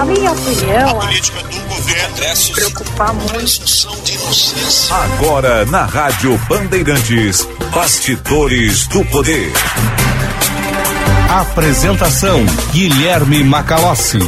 Na minha opinião, a política do governo preocupar muito. Agora na Rádio Bandeirantes, Bastidores do Poder. Apresentação Guilherme Macalossi.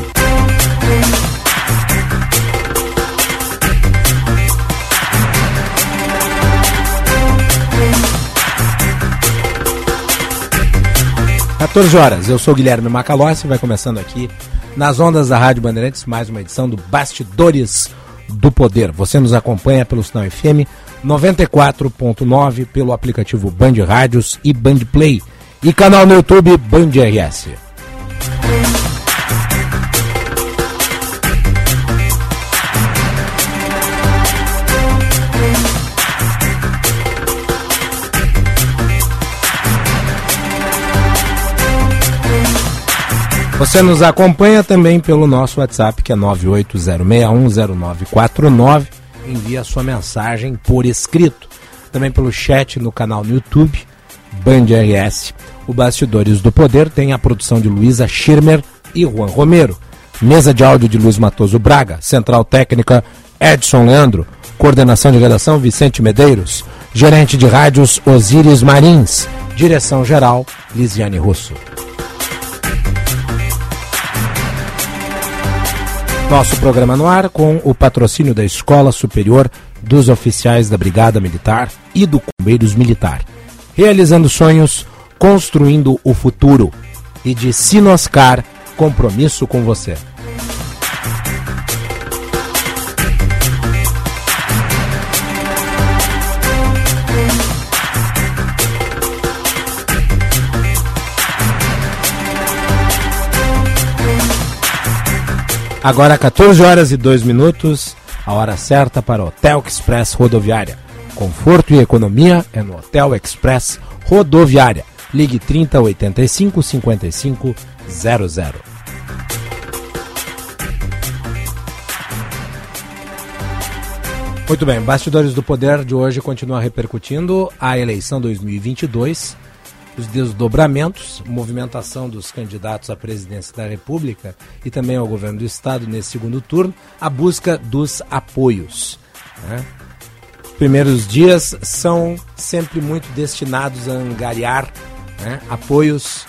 14 horas, eu sou Guilherme Macalossi, vai começando aqui nas ondas da Rádio Bandeirantes, mais uma edição do Bastidores do Poder. Você nos acompanha pelo sinal FM 94.9, pelo aplicativo Band Rádios e Band Play e canal no YouTube Band RS. Você nos acompanha também pelo nosso WhatsApp, que é 980610949. Envia sua mensagem por escrito. Também pelo chat no canal no YouTube, Band RS. O Bastidores do Poder tem a produção de Luísa Schirmer e Juan Romero. Mesa de áudio de Luiz Matoso Braga. Central técnica Edson Leandro. Coordenação de redação Vicente Medeiros. Gerente de rádios Osíris Marins. Direção geral Lisiane Russo. Nosso programa no ar com o patrocínio da Escola Superior dos Oficiais da Brigada Militar e do Bombeiros Militar. Realizando sonhos, construindo o futuro. E de Sinoscar, compromisso com você. Agora 14 horas e 2 minutos, a hora certa para o Hotel Express Rodoviária. Conforto e economia é no Hotel Express Rodoviária. Ligue 30 85 55 00. Muito bem, Bastidores do Poder de hoje continua repercutindo a eleição 2022 os desdobramentos, movimentação dos candidatos à presidência da República e também ao governo do Estado nesse segundo turno, a busca dos apoios. Né? Os primeiros dias são sempre muito destinados a angariar né, apoios,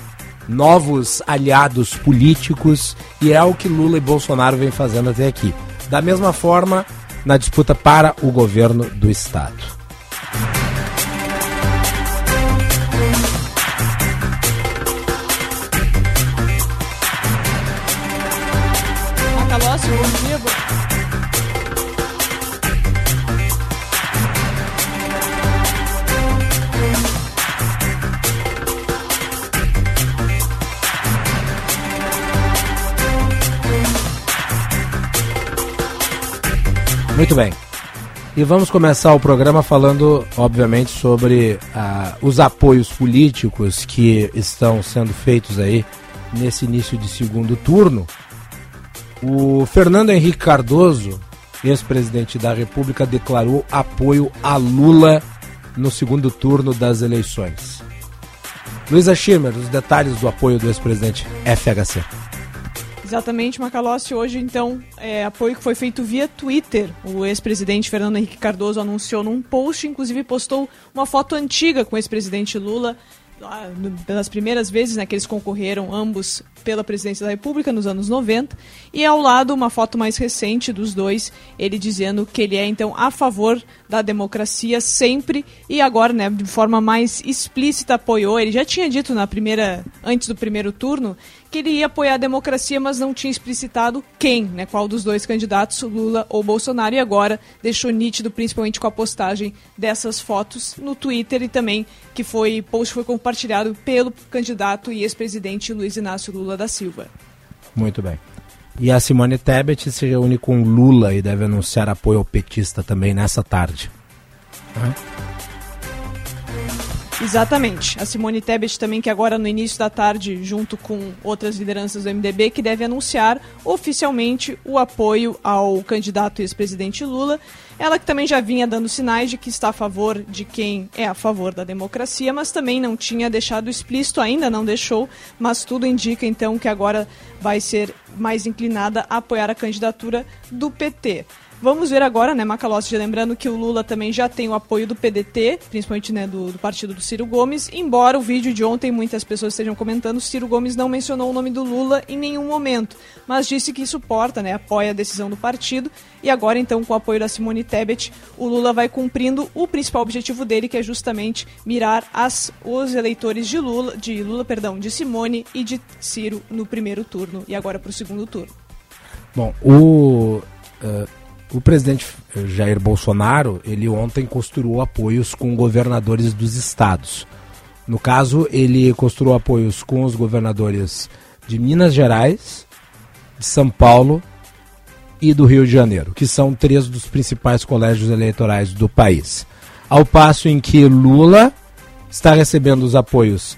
novos aliados políticos, e é o que Lula e Bolsonaro vêm fazendo até aqui. Da mesma forma, na disputa para o governo do Estado. Muito bem. E vamos começar o programa falando, obviamente, sobre uh, os apoios políticos que estão sendo feitos aí nesse início de segundo turno o Fernando Henrique Cardoso, ex-presidente da República, declarou apoio a Lula no segundo turno das eleições. Luísa Schirmer, os detalhes do apoio do ex-presidente FHC. Exatamente, Macalossi. Hoje, então, é apoio que foi feito via Twitter. O ex-presidente Fernando Henrique Cardoso anunciou num post, inclusive postou uma foto antiga com o ex-presidente Lula pelas primeiras vezes né, que eles concorreram ambos pela presidência da República nos anos 90, e ao lado uma foto mais recente dos dois, ele dizendo que ele é então a favor da democracia sempre e agora, né, de forma mais explícita apoiou. Ele já tinha dito na primeira antes do primeiro turno que ele ia apoiar a democracia, mas não tinha explicitado quem, né, qual dos dois candidatos, Lula ou Bolsonaro, e agora deixou nítido, principalmente com a postagem dessas fotos no Twitter e também que foi post foi compartilhado pelo candidato e ex-presidente Luiz Inácio Lula da Silva. Muito bem. E a Simone Tebet se reúne com Lula e deve anunciar apoio ao petista também nessa tarde. Uhum. Exatamente. A Simone Tebet também, que agora no início da tarde, junto com outras lideranças do MDB, que deve anunciar oficialmente o apoio ao candidato ex-presidente Lula. Ela que também já vinha dando sinais de que está a favor de quem é a favor da democracia, mas também não tinha deixado explícito, ainda não deixou, mas tudo indica então que agora vai ser mais inclinada a apoiar a candidatura do PT. Vamos ver agora, né, Macalossi, lembrando que o Lula também já tem o apoio do PDT, principalmente né, do, do, partido do Ciro Gomes, embora o vídeo de ontem muitas pessoas estejam comentando, Ciro Gomes não mencionou o nome do Lula em nenhum momento, mas disse que suporta, né, apoia a decisão do partido, e agora então com o apoio da Simone Tebet, o Lula vai cumprindo o principal objetivo dele, que é justamente mirar as, os eleitores de Lula, de Lula, perdão, de Simone e de Ciro no primeiro turno. E agora para o segundo turno. Bom, o... Uh o presidente Jair Bolsonaro, ele ontem costurou apoios com governadores dos estados. No caso, ele costurou apoios com os governadores de Minas Gerais, de São Paulo e do Rio de Janeiro, que são três dos principais colégios eleitorais do país. Ao passo em que Lula está recebendo os apoios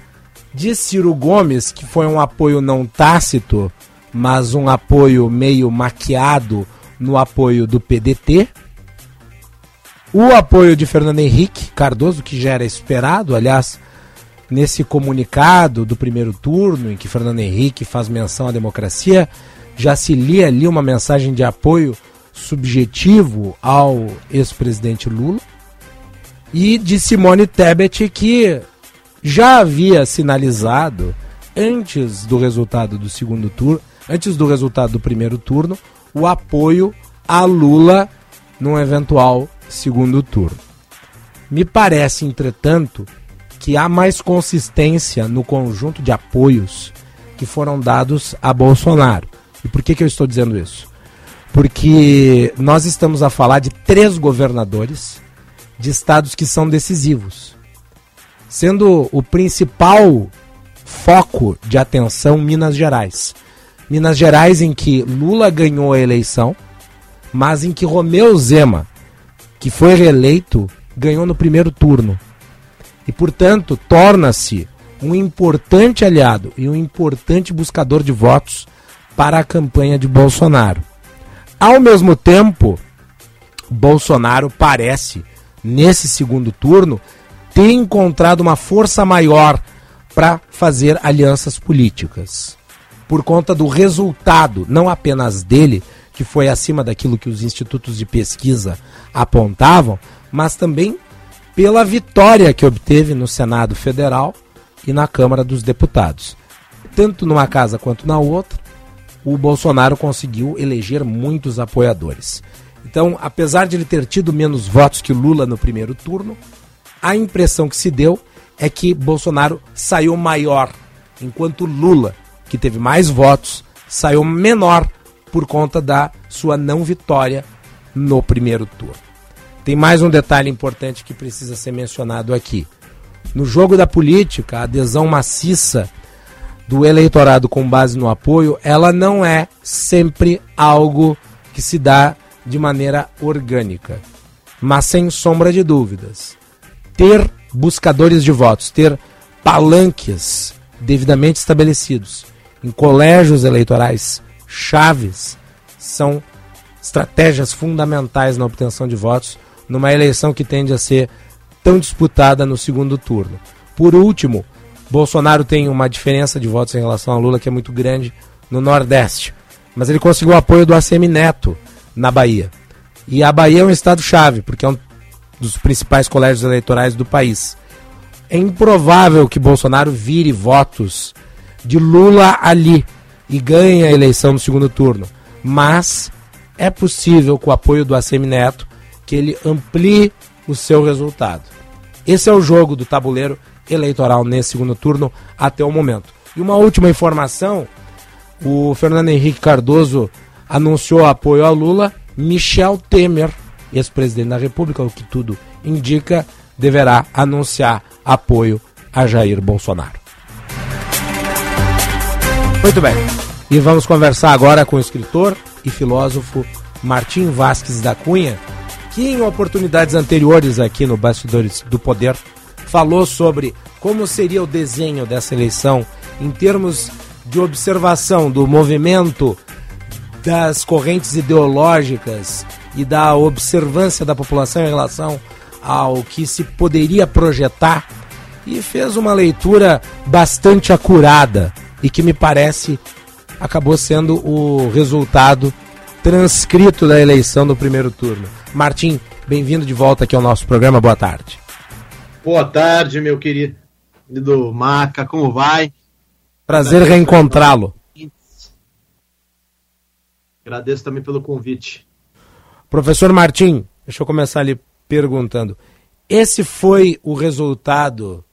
de Ciro Gomes, que foi um apoio não tácito, mas um apoio meio maquiado no apoio do PDT, o apoio de Fernando Henrique Cardoso, que já era esperado, aliás, nesse comunicado do primeiro turno, em que Fernando Henrique faz menção à democracia, já se lia ali uma mensagem de apoio subjetivo ao ex-presidente Lula, e de Simone Tebet, que já havia sinalizado antes do resultado do segundo turno, antes do resultado do primeiro turno, o apoio a Lula num eventual segundo turno. Me parece, entretanto, que há mais consistência no conjunto de apoios que foram dados a Bolsonaro. E por que, que eu estou dizendo isso? Porque nós estamos a falar de três governadores de estados que são decisivos, sendo o principal foco de atenção Minas Gerais. Minas Gerais, em que Lula ganhou a eleição, mas em que Romeu Zema, que foi reeleito, ganhou no primeiro turno. E, portanto, torna-se um importante aliado e um importante buscador de votos para a campanha de Bolsonaro. Ao mesmo tempo, Bolsonaro parece, nesse segundo turno, ter encontrado uma força maior para fazer alianças políticas por conta do resultado, não apenas dele, que foi acima daquilo que os institutos de pesquisa apontavam, mas também pela vitória que obteve no Senado Federal e na Câmara dos Deputados. Tanto numa casa quanto na outra, o Bolsonaro conseguiu eleger muitos apoiadores. Então, apesar de ele ter tido menos votos que Lula no primeiro turno, a impressão que se deu é que Bolsonaro saiu maior, enquanto Lula que teve mais votos, saiu menor por conta da sua não vitória no primeiro turno. Tem mais um detalhe importante que precisa ser mencionado aqui. No jogo da política, a adesão maciça do eleitorado com base no apoio, ela não é sempre algo que se dá de maneira orgânica. Mas sem sombra de dúvidas, ter buscadores de votos, ter palanques devidamente estabelecidos em colégios eleitorais chaves são estratégias fundamentais na obtenção de votos numa eleição que tende a ser tão disputada no segundo turno. Por último, Bolsonaro tem uma diferença de votos em relação a Lula que é muito grande no Nordeste, mas ele conseguiu o apoio do ACM Neto na Bahia. E a Bahia é um estado-chave, porque é um dos principais colégios eleitorais do país. É improvável que Bolsonaro vire votos de Lula ali e ganha a eleição no segundo turno. Mas é possível, com o apoio do ACM Neto, que ele amplie o seu resultado. Esse é o jogo do tabuleiro eleitoral nesse segundo turno até o momento. E uma última informação: o Fernando Henrique Cardoso anunciou apoio a Lula. Michel Temer, ex-presidente da República, o que tudo indica, deverá anunciar apoio a Jair Bolsonaro. Muito bem. E vamos conversar agora com o escritor e filósofo Martim Vasques da Cunha, que em oportunidades anteriores aqui no Bastidores do Poder falou sobre como seria o desenho dessa eleição em termos de observação do movimento das correntes ideológicas e da observância da população em relação ao que se poderia projetar e fez uma leitura bastante acurada e que me parece acabou sendo o resultado transcrito da eleição do primeiro turno. Martim, bem-vindo de volta aqui ao nosso programa. Boa tarde. Boa tarde, meu querido Maca, como vai? Prazer reencontrá-lo. Agradeço também pelo convite. Professor Martim, deixa eu começar ali perguntando. Esse foi o resultado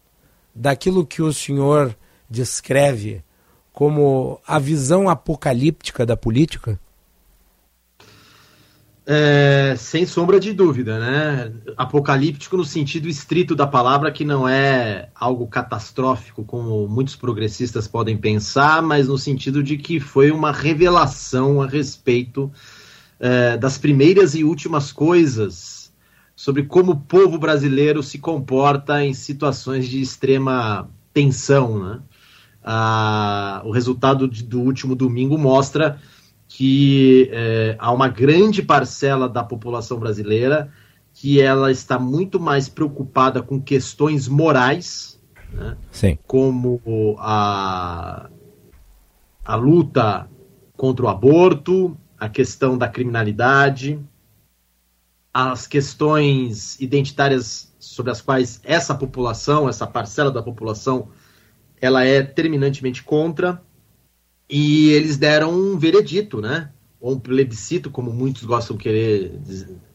daquilo que o senhor descreve como a visão apocalíptica da política? É, sem sombra de dúvida, né? Apocalíptico no sentido estrito da palavra, que não é algo catastrófico, como muitos progressistas podem pensar, mas no sentido de que foi uma revelação a respeito é, das primeiras e últimas coisas sobre como o povo brasileiro se comporta em situações de extrema tensão, né? Ah, o resultado de, do último domingo mostra que é, há uma grande parcela da população brasileira que ela está muito mais preocupada com questões morais, né, como a, a luta contra o aborto, a questão da criminalidade, as questões identitárias sobre as quais essa população, essa parcela da população, ela é terminantemente contra e eles deram um veredito, né? Ou um plebiscito, como muitos gostam de querer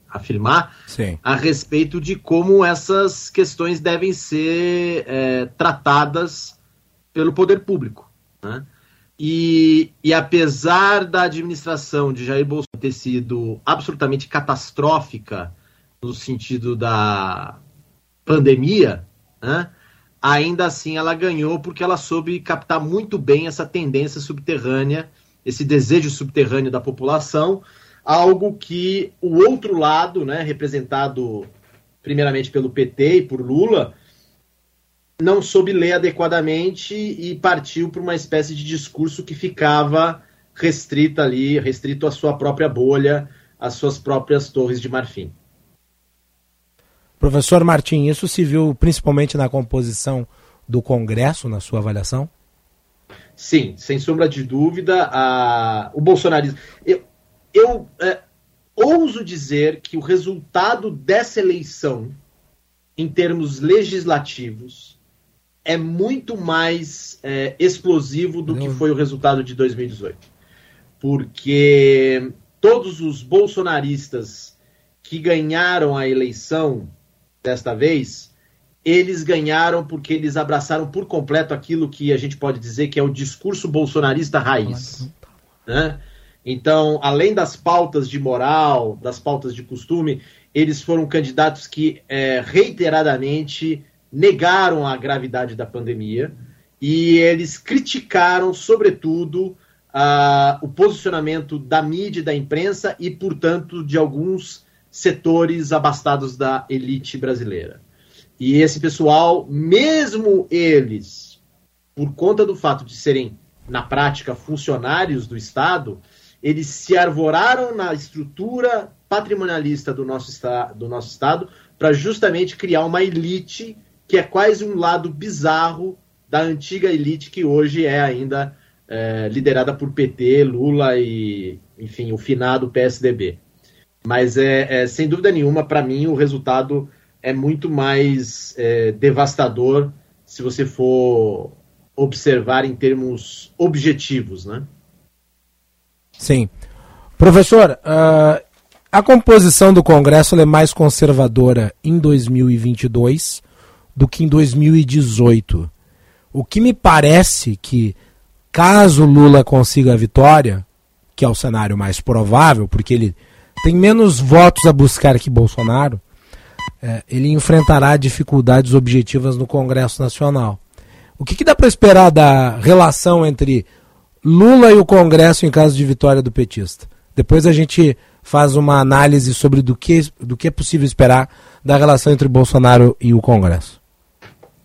afirmar, Sim. a respeito de como essas questões devem ser é, tratadas pelo poder público. Né? E, e apesar da administração de Jair Bolsonaro ter sido absolutamente catastrófica no sentido da pandemia, né? Ainda assim ela ganhou porque ela soube captar muito bem essa tendência subterrânea, esse desejo subterrâneo da população, algo que o outro lado, né, representado primeiramente pelo PT e por Lula, não soube ler adequadamente e partiu para uma espécie de discurso que ficava restrito ali, restrito à sua própria bolha, às suas próprias torres de marfim. Professor Martim, isso se viu principalmente na composição do Congresso, na sua avaliação? Sim, sem sombra de dúvida, a... o bolsonarismo. Eu, eu é, ouso dizer que o resultado dessa eleição, em termos legislativos, é muito mais é, explosivo do que foi o resultado de 2018. Porque todos os bolsonaristas que ganharam a eleição desta vez, eles ganharam porque eles abraçaram por completo aquilo que a gente pode dizer que é o discurso bolsonarista raiz. Né? Então, além das pautas de moral, das pautas de costume, eles foram candidatos que é, reiteradamente negaram a gravidade da pandemia e eles criticaram, sobretudo, o posicionamento da mídia e da imprensa e, portanto, de alguns setores abastados da elite brasileira. E esse pessoal, mesmo eles, por conta do fato de serem, na prática, funcionários do Estado, eles se arvoraram na estrutura patrimonialista do nosso, do nosso Estado para justamente criar uma elite que é quase um lado bizarro da antiga elite que hoje é ainda é, liderada por PT, Lula e, enfim, o finado PSDB. Mas é, é sem dúvida nenhuma, para mim, o resultado é muito mais é, devastador se você for observar em termos objetivos, né? Sim. Professor, uh, a composição do Congresso é mais conservadora em 2022 do que em 2018. O que me parece que, caso Lula consiga a vitória, que é o cenário mais provável, porque ele tem menos votos a buscar que Bolsonaro, é, ele enfrentará dificuldades objetivas no Congresso Nacional. O que, que dá para esperar da relação entre Lula e o Congresso em caso de vitória do petista? Depois a gente faz uma análise sobre do que, do que é possível esperar da relação entre Bolsonaro e o Congresso.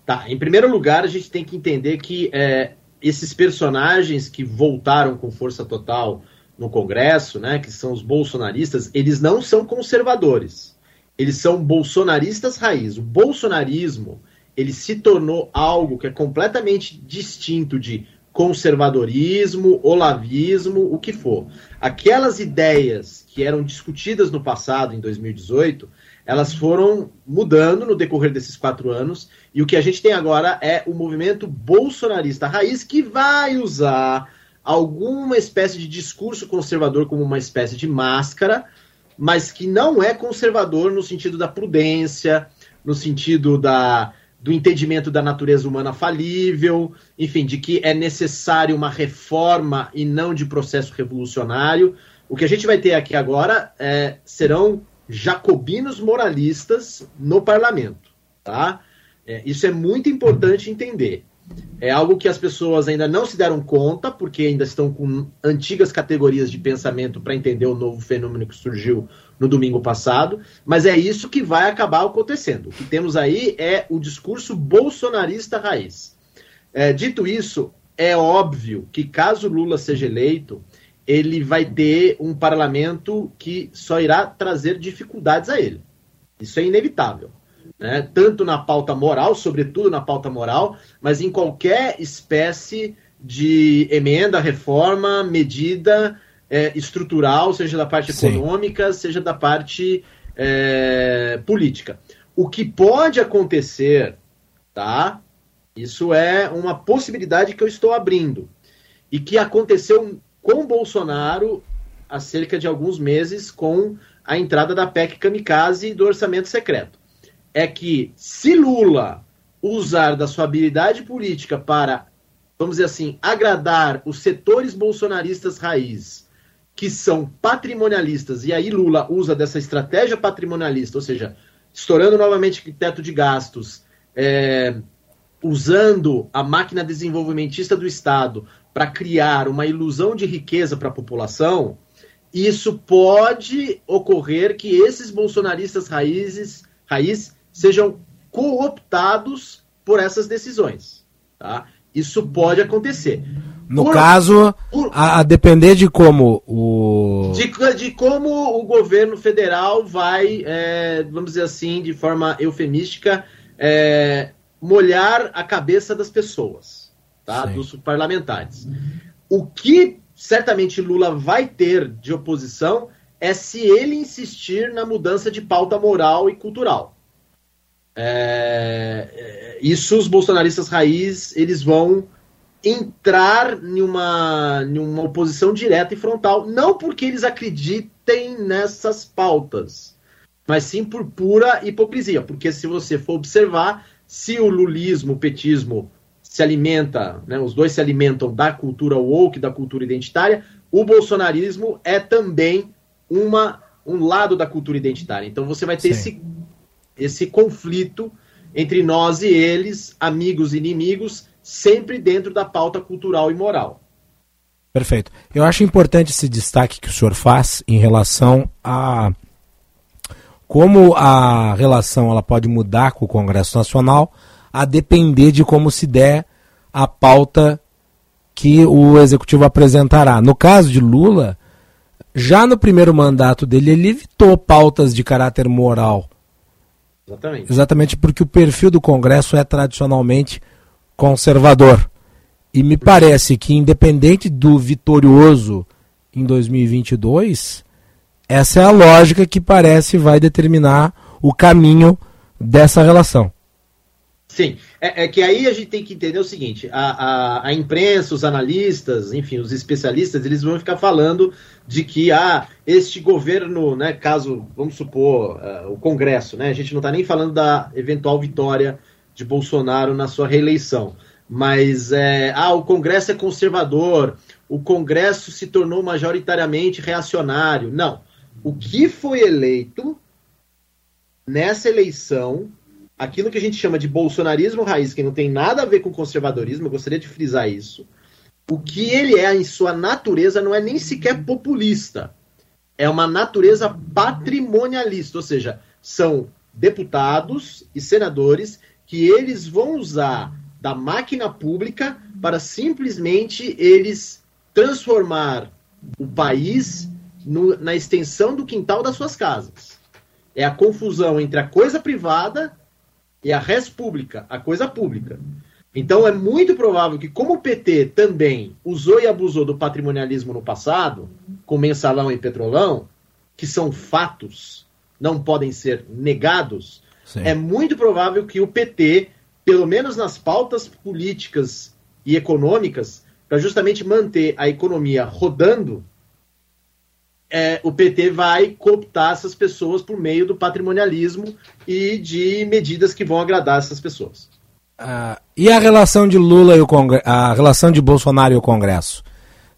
Tá, em primeiro lugar, a gente tem que entender que é, esses personagens que voltaram com força total no Congresso, né, que são os bolsonaristas, eles não são conservadores. Eles são bolsonaristas raiz. O bolsonarismo, ele se tornou algo que é completamente distinto de conservadorismo, olavismo, o que for. Aquelas ideias que eram discutidas no passado, em 2018, elas foram mudando no decorrer desses quatro anos, e o que a gente tem agora é o movimento bolsonarista raiz que vai usar alguma espécie de discurso conservador como uma espécie de máscara, mas que não é conservador no sentido da prudência, no sentido da, do entendimento da natureza humana falível, enfim, de que é necessário uma reforma e não de processo revolucionário. O que a gente vai ter aqui agora é, serão jacobinos moralistas no parlamento, tá? É, isso é muito importante entender. É algo que as pessoas ainda não se deram conta, porque ainda estão com antigas categorias de pensamento para entender o novo fenômeno que surgiu no domingo passado, mas é isso que vai acabar acontecendo. O que temos aí é o discurso bolsonarista raiz. É, dito isso, é óbvio que caso Lula seja eleito, ele vai ter um parlamento que só irá trazer dificuldades a ele. Isso é inevitável. Né? Tanto na pauta moral, sobretudo na pauta moral, mas em qualquer espécie de emenda, reforma, medida é, estrutural, seja da parte Sim. econômica, seja da parte é, política. O que pode acontecer, tá? Isso é uma possibilidade que eu estou abrindo. E que aconteceu com Bolsonaro há cerca de alguns meses com a entrada da PEC Kamikaze e do orçamento secreto. É que se Lula usar da sua habilidade política para, vamos dizer assim, agradar os setores bolsonaristas raiz, que são patrimonialistas, e aí Lula usa dessa estratégia patrimonialista, ou seja, estourando novamente o teto de gastos, é, usando a máquina desenvolvimentista do Estado para criar uma ilusão de riqueza para a população, isso pode ocorrer que esses bolsonaristas raízes, raiz sejam cooptados por essas decisões. Tá? Isso pode acontecer. No por, caso, por, a, a, depender de como o. De, de como o governo federal vai, é, vamos dizer assim, de forma eufemística, é, molhar a cabeça das pessoas tá? dos parlamentares. O que certamente Lula vai ter de oposição é se ele insistir na mudança de pauta moral e cultural. É, é isso os bolsonaristas raiz eles vão entrar em uma, em uma oposição direta e frontal, não porque eles acreditem nessas pautas, mas sim por pura hipocrisia. Porque se você for observar, se o lulismo, o petismo se alimenta, né, os dois se alimentam da cultura woke, da cultura identitária, o bolsonarismo é também uma, um lado da cultura identitária. Então você vai ter esse, esse conflito entre nós e eles, amigos e inimigos, sempre dentro da pauta cultural e moral. Perfeito. Eu acho importante esse destaque que o senhor faz em relação a como a relação ela pode mudar com o Congresso Nacional a depender de como se der a pauta que o executivo apresentará. No caso de Lula, já no primeiro mandato dele, ele evitou pautas de caráter moral. Exatamente. Exatamente porque o perfil do Congresso é tradicionalmente conservador. E me parece que, independente do vitorioso em 2022, essa é a lógica que parece vai determinar o caminho dessa relação. Sim, é, é, que aí a gente tem que entender o seguinte: a, a, a, imprensa, os analistas, enfim, os especialistas, eles vão ficar falando de que ah, este governo, né, caso, vamos supor, uh, o Congresso, né, a gente não está nem falando da eventual vitória de Bolsonaro na sua reeleição, mas é, ah, o Congresso é conservador, o Congresso se tornou majoritariamente reacionário. Não. O que foi eleito nessa eleição aquilo que a gente chama de bolsonarismo raiz, que não tem nada a ver com conservadorismo, eu gostaria de frisar isso. O que ele é em sua natureza não é nem sequer populista. É uma natureza patrimonialista, ou seja, são deputados e senadores que eles vão usar da máquina pública para simplesmente eles transformar o país no, na extensão do quintal das suas casas. É a confusão entre a coisa privada e a res pública, a coisa pública. Então é muito provável que, como o PT também usou e abusou do patrimonialismo no passado, com mensalão e petrolão, que são fatos, não podem ser negados, Sim. é muito provável que o PT, pelo menos nas pautas políticas e econômicas, para justamente manter a economia rodando, é, o PT vai cooptar essas pessoas por meio do patrimonialismo e de medidas que vão agradar essas pessoas. Uh, e a relação de Lula e o Congresso, a relação de Bolsonaro e o Congresso?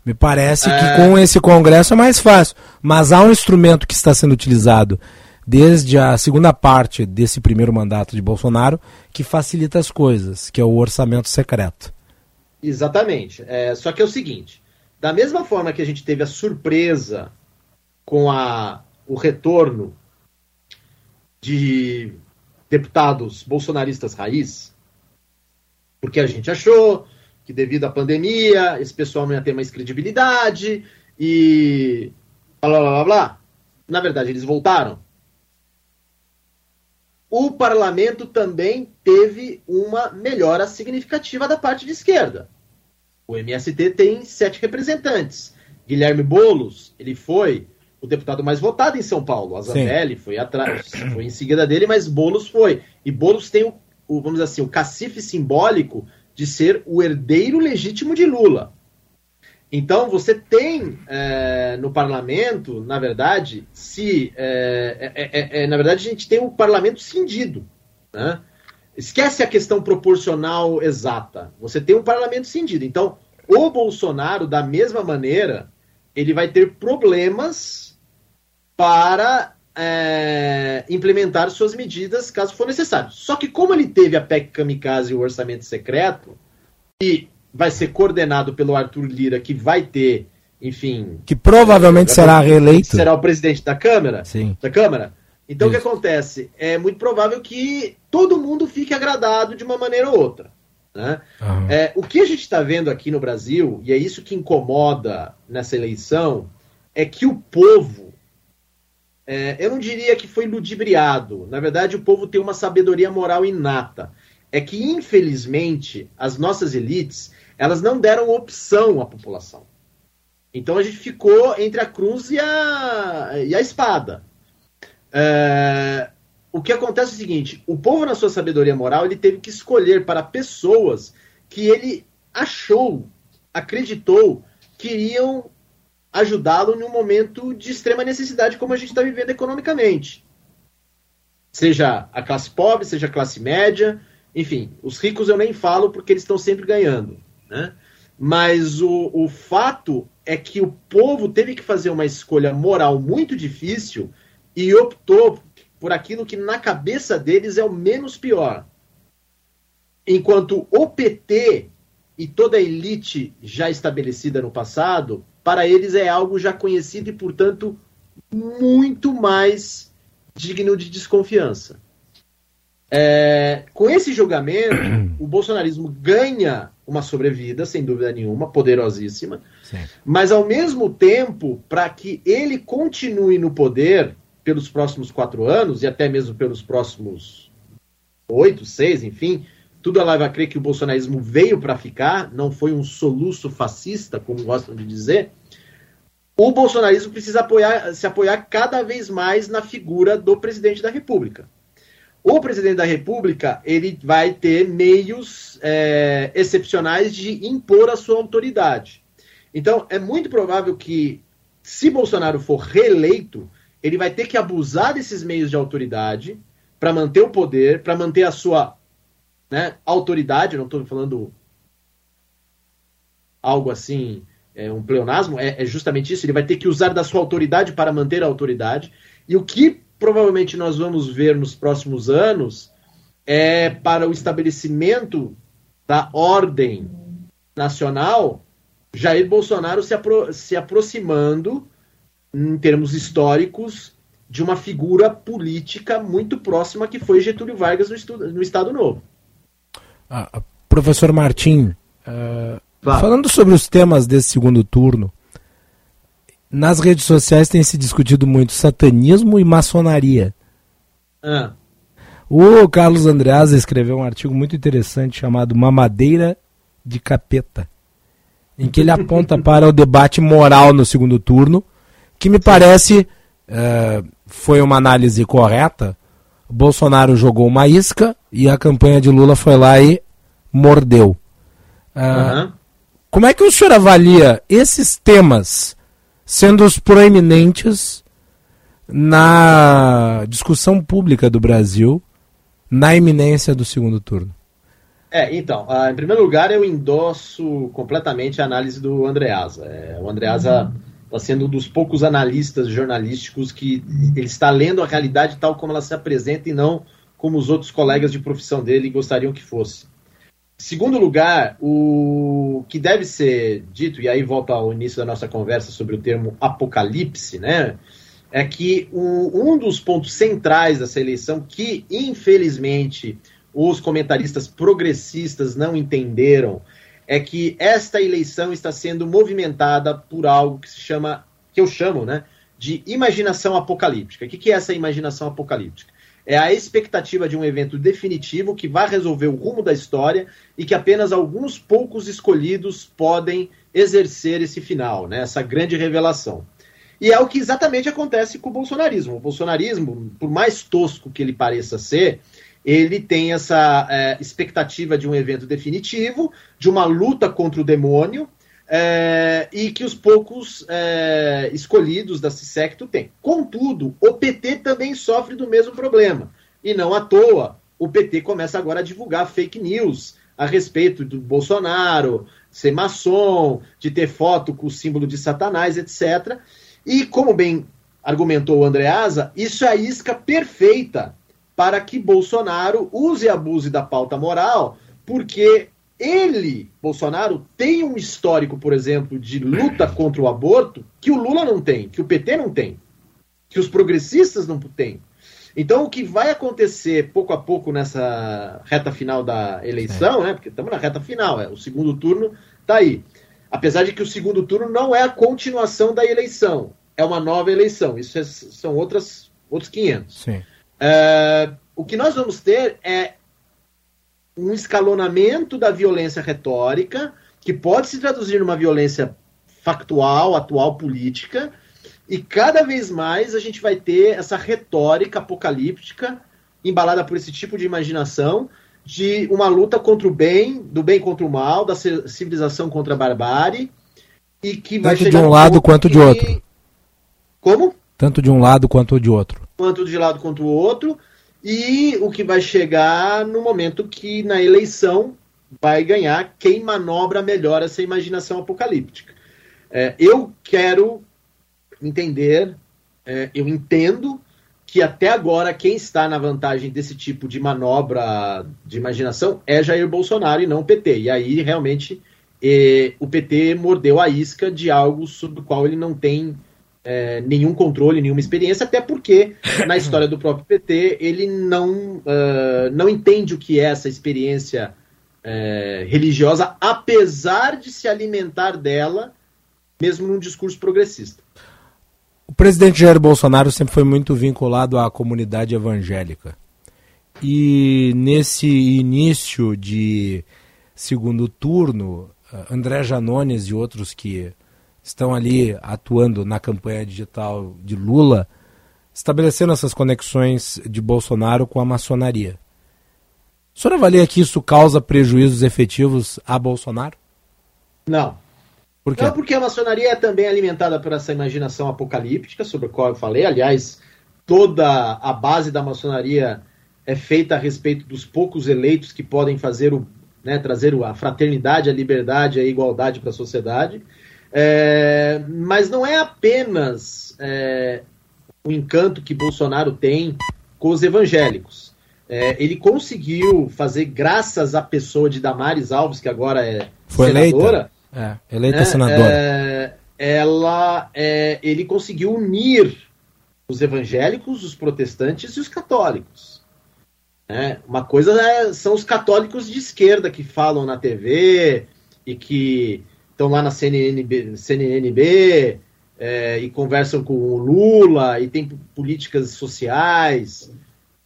Me parece é... que com esse Congresso é mais fácil, mas há um instrumento que está sendo utilizado desde a segunda parte desse primeiro mandato de Bolsonaro que facilita as coisas, que é o orçamento secreto. Exatamente. É, só que é o seguinte: da mesma forma que a gente teve a surpresa com a, o retorno de deputados bolsonaristas raiz, porque a gente achou que devido à pandemia esse pessoal não ia ter mais credibilidade e blá blá blá blá. Na verdade, eles voltaram. O parlamento também teve uma melhora significativa da parte de esquerda. O MST tem sete representantes. Guilherme Bolos, ele foi o deputado mais votado em São Paulo. A Zambelli foi atrás, foi em seguida dele, mas Bolos foi. E Bolos tem o o, vamos dizer assim, o cacife simbólico de ser o herdeiro legítimo de Lula. Então, você tem é, no parlamento, na verdade, se. É é, é, é, na verdade, a gente tem o um parlamento cindido. Né? Esquece a questão proporcional exata. Você tem um parlamento cindido. Então, o Bolsonaro, da mesma maneira, ele vai ter problemas para é, implementar suas medidas caso for necessário. Só que como ele teve a PEC Kamikaze e o orçamento secreto, e vai ser coordenado pelo Arthur Lira, que vai ter, enfim... Que provavelmente é, será reeleito. Será o presidente da Câmara. Sim. Da Câmara. Então Isso. o que acontece? É muito provável que todo mundo fique agradado de uma maneira ou outra. Né? É, o que a gente está vendo aqui no Brasil, e é isso que incomoda nessa eleição, é que o povo é, eu não diria que foi ludibriado. Na verdade, o povo tem uma sabedoria moral inata. É que, infelizmente, as nossas elites elas não deram opção à população. Então a gente ficou entre a cruz e a, e a espada. É, o que acontece é o seguinte: o povo, na sua sabedoria moral, ele teve que escolher para pessoas que ele achou, acreditou que iriam ajudá-lo em um momento de extrema necessidade, como a gente está vivendo economicamente. Seja a classe pobre, seja a classe média, enfim, os ricos eu nem falo porque eles estão sempre ganhando. Né? Mas o, o fato é que o povo teve que fazer uma escolha moral muito difícil e optou por aquilo que na cabeça deles é o menos pior. Enquanto o PT e toda a elite já estabelecida no passado para eles é algo já conhecido e, portanto, muito mais digno de desconfiança. É, com esse julgamento, o bolsonarismo ganha uma sobrevida, sem dúvida nenhuma, poderosíssima, Sim. mas ao mesmo tempo, para que ele continue no poder pelos próximos quatro anos e até mesmo pelos próximos oito, seis, enfim, tudo leva a crer que o bolsonarismo veio para ficar, não foi um soluço fascista, como gostam de dizer. O bolsonarismo precisa apoiar, se apoiar cada vez mais na figura do presidente da República. O presidente da República ele vai ter meios é, excepcionais de impor a sua autoridade. Então, é muito provável que, se Bolsonaro for reeleito, ele vai ter que abusar desses meios de autoridade para manter o poder, para manter a sua né, autoridade, não estou falando algo assim, é, um pleonasmo, é, é, justamente isso, ele vai ter que usar da sua autoridade para manter a autoridade, e o que provavelmente nós vamos ver nos próximos anos é para o estabelecimento da ordem nacional, Jair Bolsonaro se, apro se aproximando, em termos históricos, de uma figura política muito próxima que foi Getúlio Vargas no, no Estado Novo. Ah, professor Martim, uh, claro. falando sobre os temas desse segundo turno, Nas redes sociais tem se discutido muito satanismo e maçonaria. Ah, O Carlos Andreasa escreveu um artigo muito interessante chamado Mamadeira de Capeta, em que ele aponta para o debate moral no segundo turno, que me parece eh, foi uma análise correta. Bolsonaro jogou uma isca e a campanha de Lula foi lá e mordeu. Ah, aham. Como é que o senhor avalia esses temas sendo os proeminentes na discussão pública do Brasil na iminência do segundo turno? É, então, ah, em primeiro lugar, eu endosso completamente a análise do Andreasa. É, o Andreasa está sendo um dos poucos analistas jornalísticos que ele está lendo a realidade tal como ela se apresenta e não como os outros colegas de profissão dele gostariam que fosse. Segundo lugar, o que deve ser dito, e aí volta ao início da nossa conversa sobre o termo apocalipse, né? É que o- um dos pontos centrais dessa eleição, que infelizmente os comentaristas progressistas não entenderam, é que esta eleição está sendo movimentada por algo que se chama, que eu chamo, né, de imaginação apocalíptica. O que que é essa imaginação apocalíptica? É a expectativa de um evento definitivo que vai resolver o rumo da história e que apenas alguns poucos escolhidos podem exercer esse final, né, essa grande revelação. E é o que exatamente acontece com o bolsonarismo. O bolsonarismo, por mais tosco que ele pareça ser, ele tem essa é, expectativa de um evento definitivo, de uma luta contra o demônio, é, e que os poucos é, escolhidos da Cissecto têm. Contudo, o PT também sofre do mesmo problema. E não à toa, o PT começa agora a divulgar fake news a respeito do Bolsonaro, ser maçom, de ter foto com o símbolo de Satanás, etc. E como bem argumentou o Andreasa, isso é a isca perfeita para que Bolsonaro use e abuse da pauta moral, porque ele, Bolsonaro, tem um histórico, por exemplo, de luta contra o aborto que o Lula não tem, que o PT não tem, que os progressistas não têm. Então, o que vai acontecer pouco a pouco nessa reta final da eleição, né? Porque estamos na reta final, é, o segundo turno está aí. Apesar de que o segundo turno não é a continuação da eleição, é uma nova eleição. Isso é- são outras, outros 500. Sim. É, o que nós vamos ter é um escalonamento da violência retórica, que pode se traduzir numa violência factual, atual, política, e cada vez mais a gente vai ter essa retórica apocalíptica embalada por esse tipo de imaginação de uma luta contra o bem, do bem contra o mal, da ci- civilização contra a barbárie, e que vai Tanto de chegar um num lado quanto de que- outro. Como? Tanto de um lado quanto de outro. quanto de lado quanto o outro, e o que vai chegar no momento que na eleição vai ganhar quem manobra melhor essa imaginação apocalíptica. É, eu quero entender, é, eu entendo que até agora quem está na vantagem desse tipo de manobra de imaginação é Jair Bolsonaro e não o PT. E aí realmente eh, o PT mordeu a isca de algo sobre o qual ele não tem é, nenhum controle, nenhuma experiência, até porque na história do próprio PT ele não, ah, não entende o que é essa experiência é, religiosa, apesar de se alimentar dela, mesmo num discurso progressista. O presidente Jair Bolsonaro sempre foi muito vinculado à comunidade evangélica. E nesse início de segundo turno, André Janones e outros que estão ali atuando na campanha digital de Lula, estabelecendo essas conexões de Bolsonaro com a maçonaria. O senhor avalia que isso causa prejuízos efetivos a Bolsonaro? Não. Por quê? Não, porque a maçonaria é também alimentada por essa imaginação apocalíptica, sobre a qual eu falei. Aliás, toda a base da maçonaria é feita a respeito dos poucos eleitos que podem fazer o, né, trazer a fraternidade, a liberdade, a igualdade para a sociedade. É, mas não é apenas é, o encanto que Bolsonaro tem com os evangélicos. É, ele conseguiu fazer, graças à pessoa de Damares Alves, que agora é Foi senadora, eleita? É, eleita né, senadora. é, ela, é, ele conseguiu unir os evangélicos, os protestantes e os católicos. né? uma coisa é- são os católicos de esquerda que falam na TV e que estão lá na CNNB, CNNB é, e conversam com o Lula e tem políticas sociais.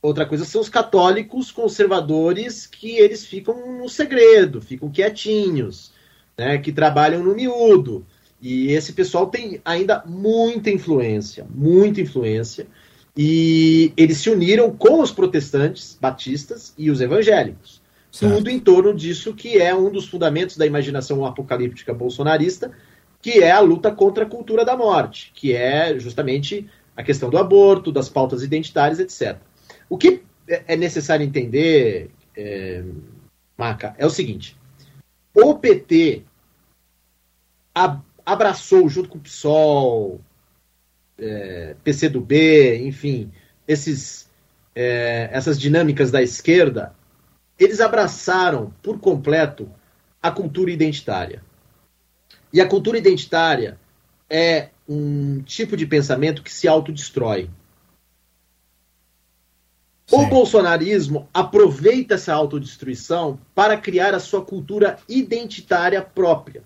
Outra coisa são os católicos conservadores que eles ficam no segredo, ficam quietinhos, né, que trabalham no miúdo. E esse pessoal tem ainda muita influência, muita influência. E eles se uniram com os protestantes batistas e os evangélicos. Certo. Tudo em torno disso que é um dos fundamentos da imaginação apocalíptica bolsonarista, que é a luta contra a cultura da morte, que é justamente a questão do aborto, das pautas identitárias, etc. O que é necessário entender, é, Maca, é o seguinte: o PT abraçou, junto com o PSOL, é, PCdoB, enfim, esses, é, essas dinâmicas da esquerda, eles abraçaram por completo a cultura identitária. E a cultura identitária é um tipo de pensamento que se autodestrói. Sim. O bolsonarismo aproveita essa autodestruição para criar a sua cultura identitária própria.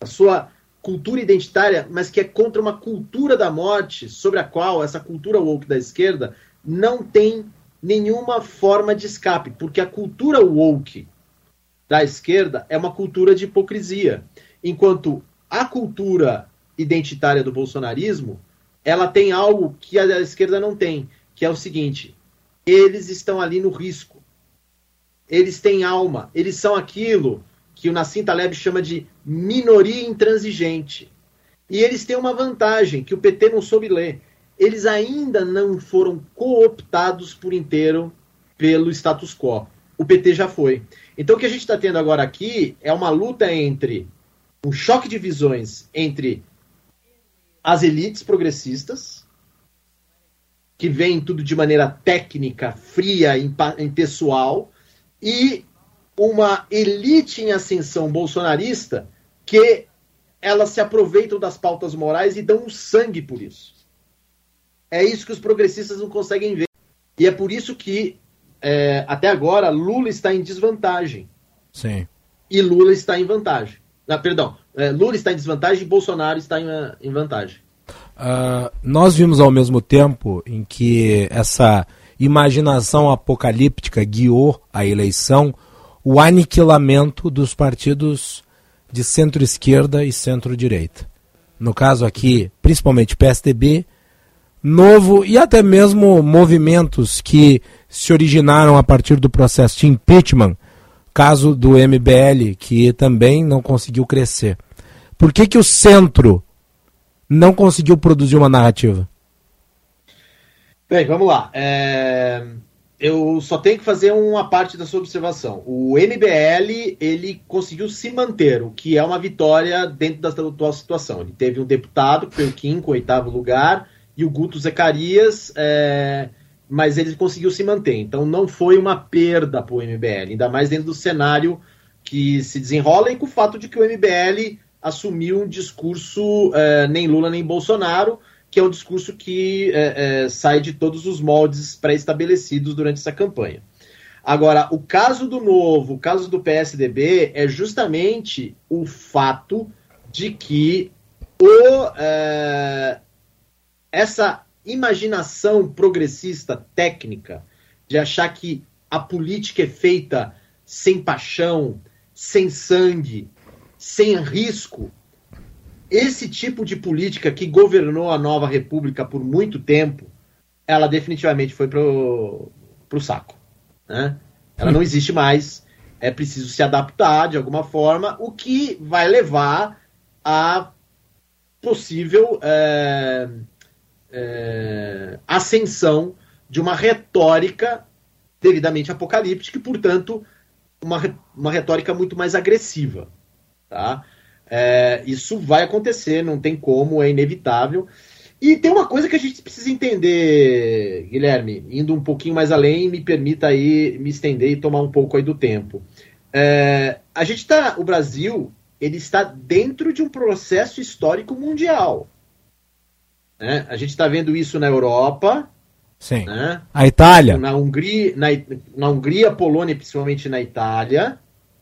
A sua cultura identitária, mas que é contra uma cultura da morte, sobre a qual essa cultura woke da esquerda não tem nenhuma forma de escape, porque a cultura woke da esquerda é uma cultura de hipocrisia, enquanto a cultura identitária do bolsonarismo, ela tem algo que a da esquerda não tem, que é o seguinte: eles estão ali no risco. Eles têm alma, eles são aquilo que o Nassim Taleb chama de minoria intransigente. E eles têm uma vantagem que o PT não soube ler. Eles ainda não foram cooptados por inteiro pelo status quo. O PT já foi. Então o que a gente está tendo agora aqui é uma luta entre um choque de visões entre as elites progressistas, que veem tudo de maneira técnica, fria, impessoal, e uma elite em ascensão bolsonarista que elas se aproveitam das pautas morais e dão o sangue por isso. É isso que os progressistas não conseguem ver. E é por isso que, é, até agora, Lula está em desvantagem. Sim. E Lula está em vantagem. Ah, perdão, é, Lula está em desvantagem e Bolsonaro está em, em vantagem. Uh, nós vimos ao mesmo tempo em que essa imaginação apocalíptica guiou a eleição o aniquilamento dos partidos de centro-esquerda e centro-direita. No caso aqui, principalmente PSDB, Novo e até mesmo movimentos que se originaram a partir do processo de impeachment, caso do MBL, que também não conseguiu crescer. Por que, que o centro não conseguiu produzir uma narrativa? Bem, vamos lá. É eu só tenho que fazer uma parte da sua observação. O MBL ele conseguiu se manter, o que é uma vitória dentro da atual situação. Ele teve um deputado que foi o Kim com o oitavo lugar e o Guto Zacarias, é, mas ele conseguiu se manter. Então não foi uma perda para o MBL, ainda mais dentro do cenário que se desenrola e com o fato de que o MBL assumiu um discurso é, nem Lula nem Bolsonaro que é um discurso que é, é, sai de todos os moldes pré-estabelecidos durante essa campanha. Agora, o caso do Novo, o caso do PSDB, é justamente o fato de que o, é, essa imaginação progressista técnica de achar que a política é feita sem paixão, sem sangue, sem risco, esse tipo de política que governou a nova república por muito tempo, ela definitivamente foi pro, pro saco. Né? Ela não existe mais. É preciso se adaptar de alguma forma, o que vai levar a possível é, é, ascensão de uma retórica devidamente apocalíptica e, portanto, uma, uma retórica muito mais agressiva. Tá? É, isso vai acontecer, não tem como, é inevitável. E tem uma coisa que a gente precisa entender, Guilherme, indo um pouquinho mais além, me permita aí me estender e tomar um pouco aí do tempo. É, a gente está, o Brasil, ele está dentro de um processo histórico mundial. Né? A gente está vendo isso na Europa. Sim. Né? A Itália. Na Hungria, na, na Hungria, Polônia, principalmente na Itália.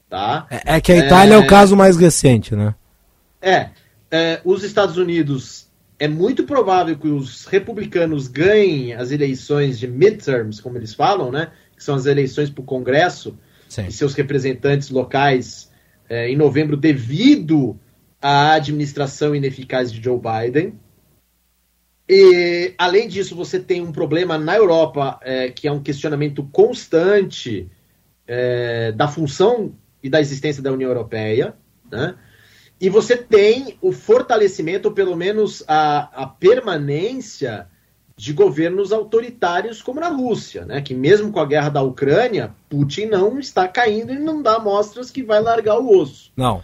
Tá? É, é que a Itália é... é o caso mais recente, né? É. é, os Estados Unidos é muito provável que os republicanos ganhem as eleições de midterms, como eles falam, né? Que são as eleições para o Congresso Sim. e seus representantes locais é, em novembro, devido à administração ineficaz de Joe Biden. E, além disso, você tem um problema na Europa, é, que é um questionamento constante é, da função e da existência da União Europeia, né? E você tem o fortalecimento, ou pelo menos a, a permanência de governos autoritários como na Rússia, né? Que mesmo com a guerra da Ucrânia, Putin não está caindo e não dá mostras que vai largar o osso. Não.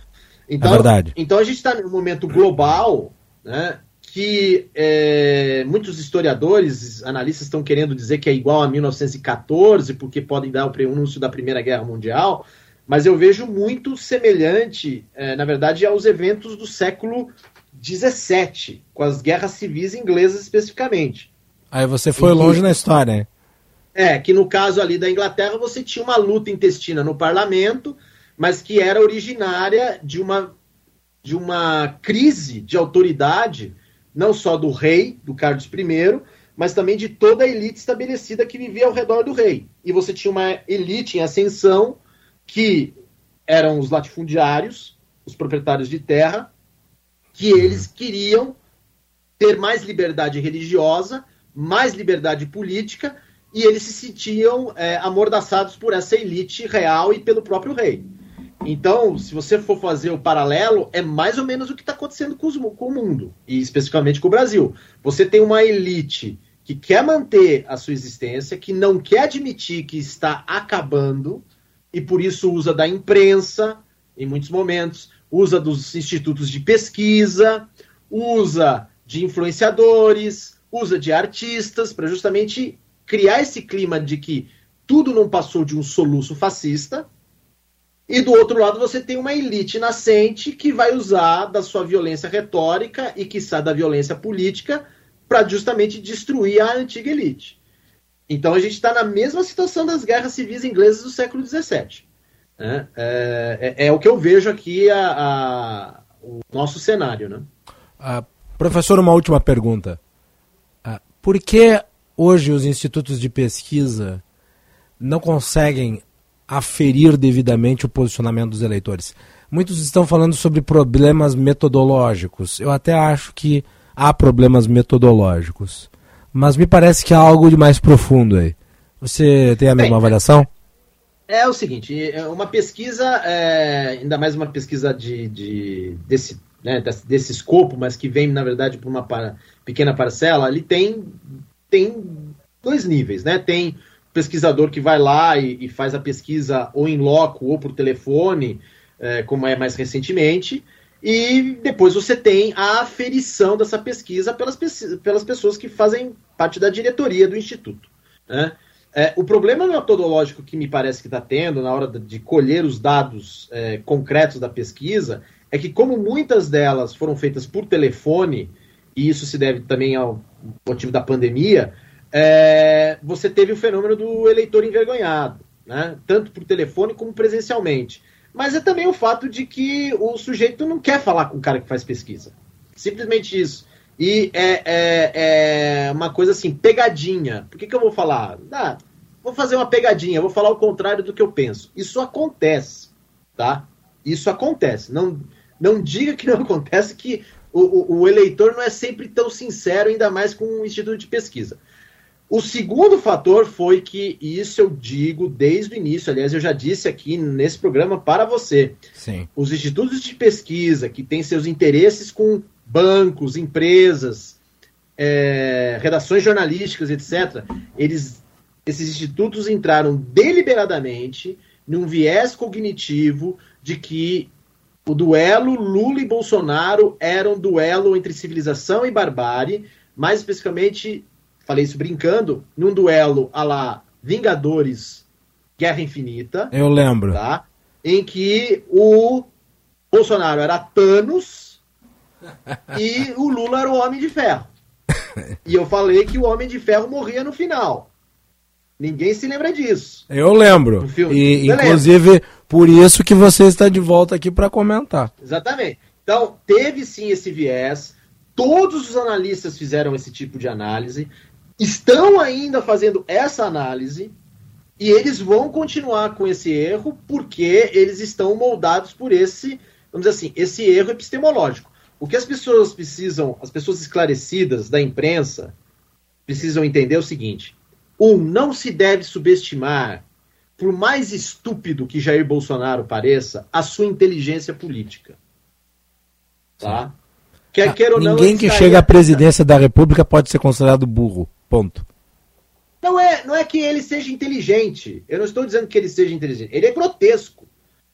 Então, É verdade. Então a gente está num momento global, né? Que é, muitos historiadores, analistas estão querendo dizer que é igual a 1914, porque podem dar o prenúncio da Primeira Guerra Mundial, mas eu vejo muito semelhante, é, na verdade, aos eventos do século XVII, com as guerras civis inglesas especificamente. Aí você foi E- longe na história? É, que no caso ali da Inglaterra você tinha uma luta intestina no parlamento, mas que era originária de uma, de uma crise de autoridade, não só do rei, do Carlos I, mas também de toda a elite estabelecida que vivia ao redor do rei. E você tinha uma elite em ascensão que eram os latifundiários, os proprietários de terra, que eles queriam ter mais liberdade religiosa, mais liberdade política, e eles se sentiam é, amordaçados por essa elite real e pelo próprio rei. Então, se você for fazer o paralelo, é mais ou menos o que está acontecendo com, os- com o mundo, e especificamente com o Brasil. Você tem uma elite que quer manter a sua existência, que não quer admitir que está acabando, e por isso usa da imprensa, em muitos momentos, usa dos institutos de pesquisa, usa de influenciadores, usa de artistas, para justamente criar esse clima de que tudo não passou de um soluço fascista. E do outro lado você tem uma elite nascente que vai usar da sua violência retórica e, quiçá, da violência política para justamente destruir a antiga elite. Então a gente está na mesma situação das guerras civis inglesas do século XVII. né? É, é- é o que eu vejo aqui a, a- o nosso cenário. Né? Ah, professor, uma última pergunta. Ah, por que hoje os institutos de pesquisa não conseguem aferir devidamente o posicionamento dos eleitores? Muitos estão falando sobre problemas metodológicos. Eu até acho que há problemas metodológicos. Mas me parece que há algo de mais profundo aí. Você tem a mesma Bem, avaliação? É o seguinte, é uma pesquisa, é, ainda mais uma pesquisa de, de- desse, né, desse, desse escopo, mas que vem, na verdade, por uma para- pequena parcela, ele tem, tem dois níveis, né? Tem pesquisador que vai lá e, e faz a pesquisa ou em loco ou por telefone, é, como é mais recentemente, e depois você tem a aferição dessa pesquisa pelas, pelas pessoas que fazem parte da diretoria do Instituto. Né? É, o problema metodológico que me parece que está tendo na hora de- de colher os dados é, concretos da pesquisa é que, como muitas delas foram feitas por telefone, e isso se deve também ao motivo da pandemia, é, você teve o fenômeno do eleitor envergonhado, né? tanto por telefone como presencialmente. Mas é também o fato de que o sujeito não quer falar com o cara que faz pesquisa. Simplesmente isso. E é, é, é uma coisa assim, pegadinha. Por que, que eu vou falar? Ah, vou fazer uma pegadinha, vou falar o contrário do que eu penso. Isso acontece, tá? Isso acontece. Não, não diga que não acontece, que o, o, o eleitor não é sempre tão sincero, ainda mais com um instituto de pesquisa. O segundo fator foi que, e isso eu digo desde o início, aliás, eu já disse aqui nesse programa para você, Sim. os institutos de pesquisa que têm seus interesses com bancos, empresas, é, redações jornalísticas, etc., eles, esses institutos entraram deliberadamente num viés cognitivo de que o duelo Lula e Bolsonaro era um duelo entre civilização e barbárie, mais especificamente, falei isso brincando, num duelo a lá Vingadores Guerra Infinita Eu lembro. tá? Em que o Bolsonaro era Thanos e o Lula era o Homem de Ferro. E eu falei que o Homem de Ferro morria no final. Ninguém se lembra disso. Eu lembro. E, Você lembra? inclusive, por isso que você está de volta aqui para comentar. Exatamente. Então, teve sim esse viés, todos os analistas fizeram esse tipo de análise, estão ainda fazendo essa análise, e eles vão continuar com esse erro porque eles estão moldados por esse, vamos dizer assim, esse erro epistemológico. O que as pessoas precisam, as pessoas esclarecidas da imprensa, precisam entender é o seguinte: um, não se deve subestimar, por mais estúpido que Jair Bolsonaro pareça, a sua inteligência política. Tá? Quer, ou não, ninguém que chega à presidência da República pode ser considerado burro. Ponto. Não é, não é que ele seja inteligente. Eu não estou dizendo que ele seja inteligente. Ele é grotesco.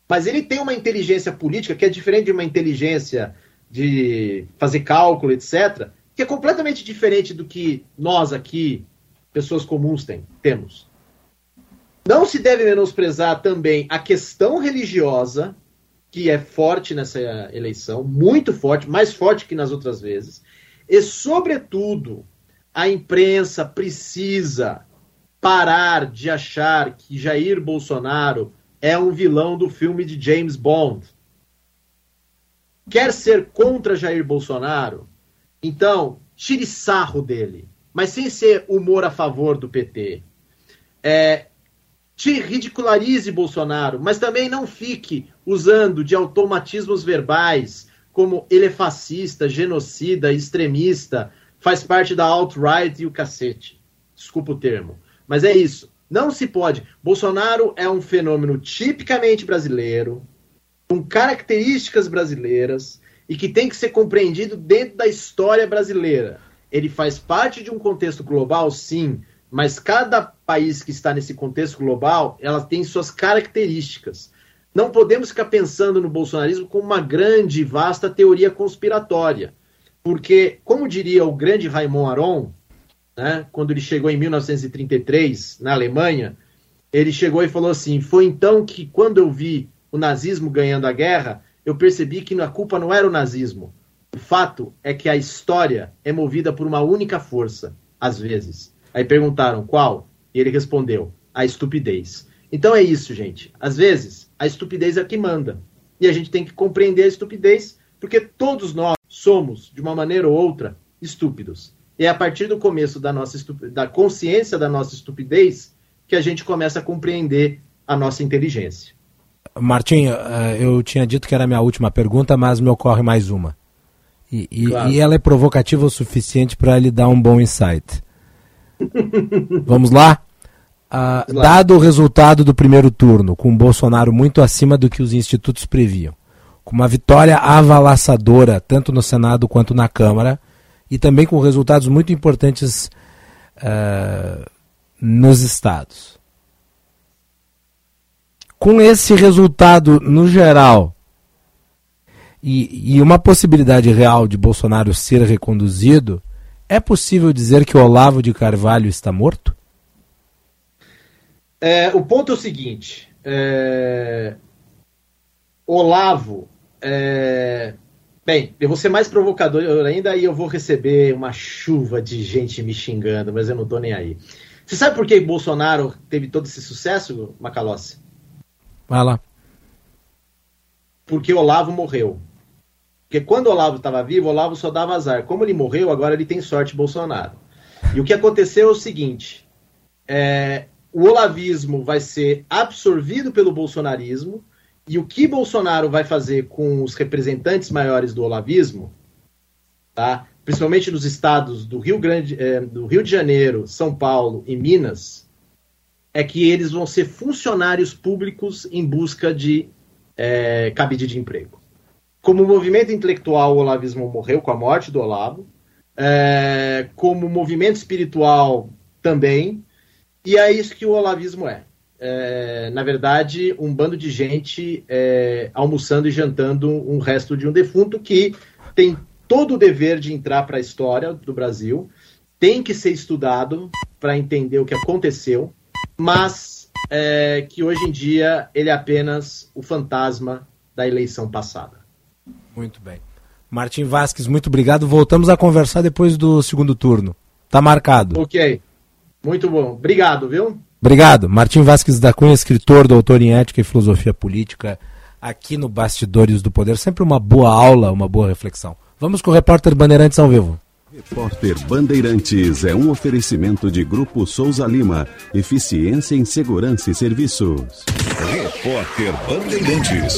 Mas ele tem uma inteligência política que é diferente de uma inteligência de fazer cálculo, etc., que é completamente diferente do que nós aqui, pessoas comuns, tem, temos. Não se deve menosprezar também a questão religiosa, que é forte nessa eleição, muito forte, mais forte que nas outras vezes, e, sobretudo, a imprensa precisa parar de achar que Jair Bolsonaro é um vilão do filme de James Bond. Quer ser contra Jair Bolsonaro? Então, tire sarro dele, mas sem ser humor a favor do PT. É, te ridicularize Bolsonaro, mas também não fique usando de automatismos verbais como ele é fascista, genocida, extremista, faz parte da alt-right e o cacete. Desculpa o termo. Mas é isso. Não se pode. Bolsonaro é um fenômeno tipicamente brasileiro, com características brasileiras e que tem que ser compreendido dentro da história brasileira. Ele faz parte de um contexto global, sim, mas cada país que está nesse contexto global, ela tem suas características. Não podemos ficar pensando no bolsonarismo como uma grande e vasta teoria conspiratória. Porque, como diria o grande Raymond Aron, né, quando ele chegou em 1933 na Alemanha, ele chegou e falou assim: Foi então que, quando eu vi o nazismo ganhando a guerra, eu percebi que a culpa não era o nazismo. O fato é que a história é movida por uma única força, às vezes. Aí perguntaram qual? E ele respondeu: a estupidez. Então é isso, gente. Às vezes, a estupidez é que manda. E a gente tem que compreender a estupidez, porque todos nós somos, de uma maneira ou outra, estúpidos. E é a partir do começo da nossa da consciência da nossa estupidez que a gente começa a compreender a nossa inteligência. Martim, eh, eu tinha dito que era a minha última pergunta, mas me ocorre mais uma. E, e, claro. e ela é provocativa o suficiente para lhe dar um bom insight. Vamos lá? Dado o resultado do primeiro turno, com Bolsonaro muito acima do que os institutos previam, com uma vitória avalaçadora tanto no Senado quanto na Câmara e também com resultados muito importantes uh, nos estados. Com esse resultado no geral e, e uma possibilidade real de Bolsonaro ser reconduzido, é possível dizer que Olavo de Carvalho está morto? É, o ponto é o seguinte: é, Olavo é... Bem, eu vou ser mais provocador ainda e eu vou receber uma chuva de gente me xingando, mas eu não tô nem aí. Você sabe por que Bolsonaro teve todo esse sucesso, Macalossi? Vai lá. Porque Olavo morreu. Porque quando Olavo estava vivo, Olavo só dava azar. Como ele morreu, agora ele tem sorte Bolsonaro. E o que aconteceu é o seguinte: é, o olavismo vai ser absorvido pelo bolsonarismo e o que Bolsonaro vai fazer com os representantes maiores do olavismo, tá? principalmente nos estados do Rio, Grande, é, do Rio de Janeiro, São Paulo e Minas, é que eles vão ser funcionários públicos em busca de é, cabide de emprego. Como movimento intelectual, o olavismo morreu com a morte do Olavo. É, como movimento espiritual, também. E é isso que o olavismo é é, na verdade, um bando de gente é, almoçando e jantando um resto de um defunto que tem todo o dever de entrar para a história do Brasil, tem que ser estudado para entender o que aconteceu, mas é, que hoje em dia ele é apenas o fantasma da eleição passada. Muito bem. Martim Vasques, muito obrigado. Voltamos a conversar depois do segundo turno. Tá marcado. Ok. Muito bom. Obrigado, viu? Obrigado. Martim Vasques da Cunha, escritor, doutor em Ética e Filosofia Política, aqui no Bastidores do Poder. Sempre uma boa aula, uma boa reflexão. Vamos com o repórter Bandeirantes ao vivo. Repórter Bandeirantes é um oferecimento de Grupo Souza Lima. Eficiência em Segurança e Serviços. Repórter Bandeirantes.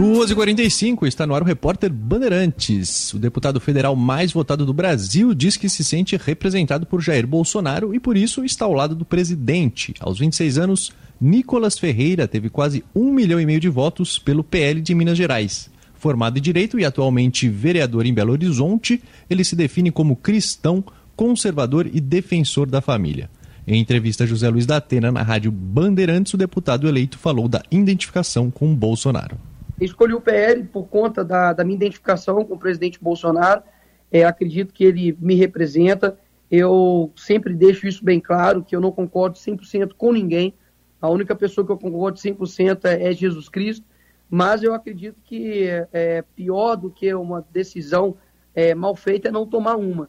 2h45 está no ar o repórter Bandeirantes. O deputado federal mais votado do Brasil diz que se sente representado por Jair Bolsonaro e por isso está ao lado do presidente. Aos 26 anos, Nicolas Ferreira teve quase um milhão e meio de votos pelo PL de Minas Gerais. Formado em Direito e atualmente vereador em Belo Horizonte, ele se define como cristão, conservador e defensor da família. Em entrevista a José Luiz da Atena na rádio Bandeirantes, o deputado eleito falou da identificação com Bolsonaro. Escolhi o PL por conta da, da minha identificação com o presidente Bolsonaro. É, acredito que ele me representa. Eu sempre deixo isso bem claro, que eu não concordo 100% com ninguém. A única pessoa que eu concordo 100% é, é Jesus Cristo. Mas eu acredito que é, pior do que uma decisão é, mal feita é não tomar uma.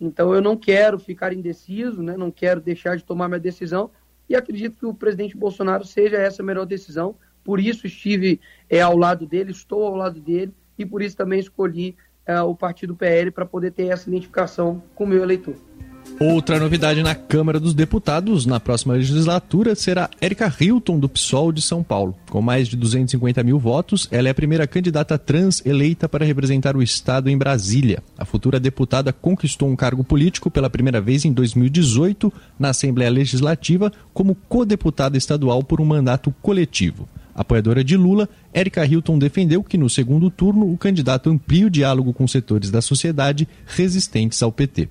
Então eu não quero ficar indeciso, né? não quero deixar de tomar minha decisão e acredito que o presidente Bolsonaro seja essa a melhor decisão por isso estive é, ao lado dele, estou ao lado dele e por isso também escolhi é, o partido PL para poder ter essa identificação com o meu eleitor. Outra novidade na Câmara dos Deputados na próxima legislatura será Érica Hilton, do PSOL de São Paulo. Com mais de 250 mil votos, ela é a primeira candidata trans eleita para representar o Estado em Brasília. A futura deputada conquistou um cargo político pela primeira vez em 2018 na Assembleia Legislativa como co-deputada estadual por um mandato coletivo. Apoiadora de Lula, Érica Hilton defendeu que no segundo turno o candidato amplie o diálogo com setores da sociedade resistentes ao PT.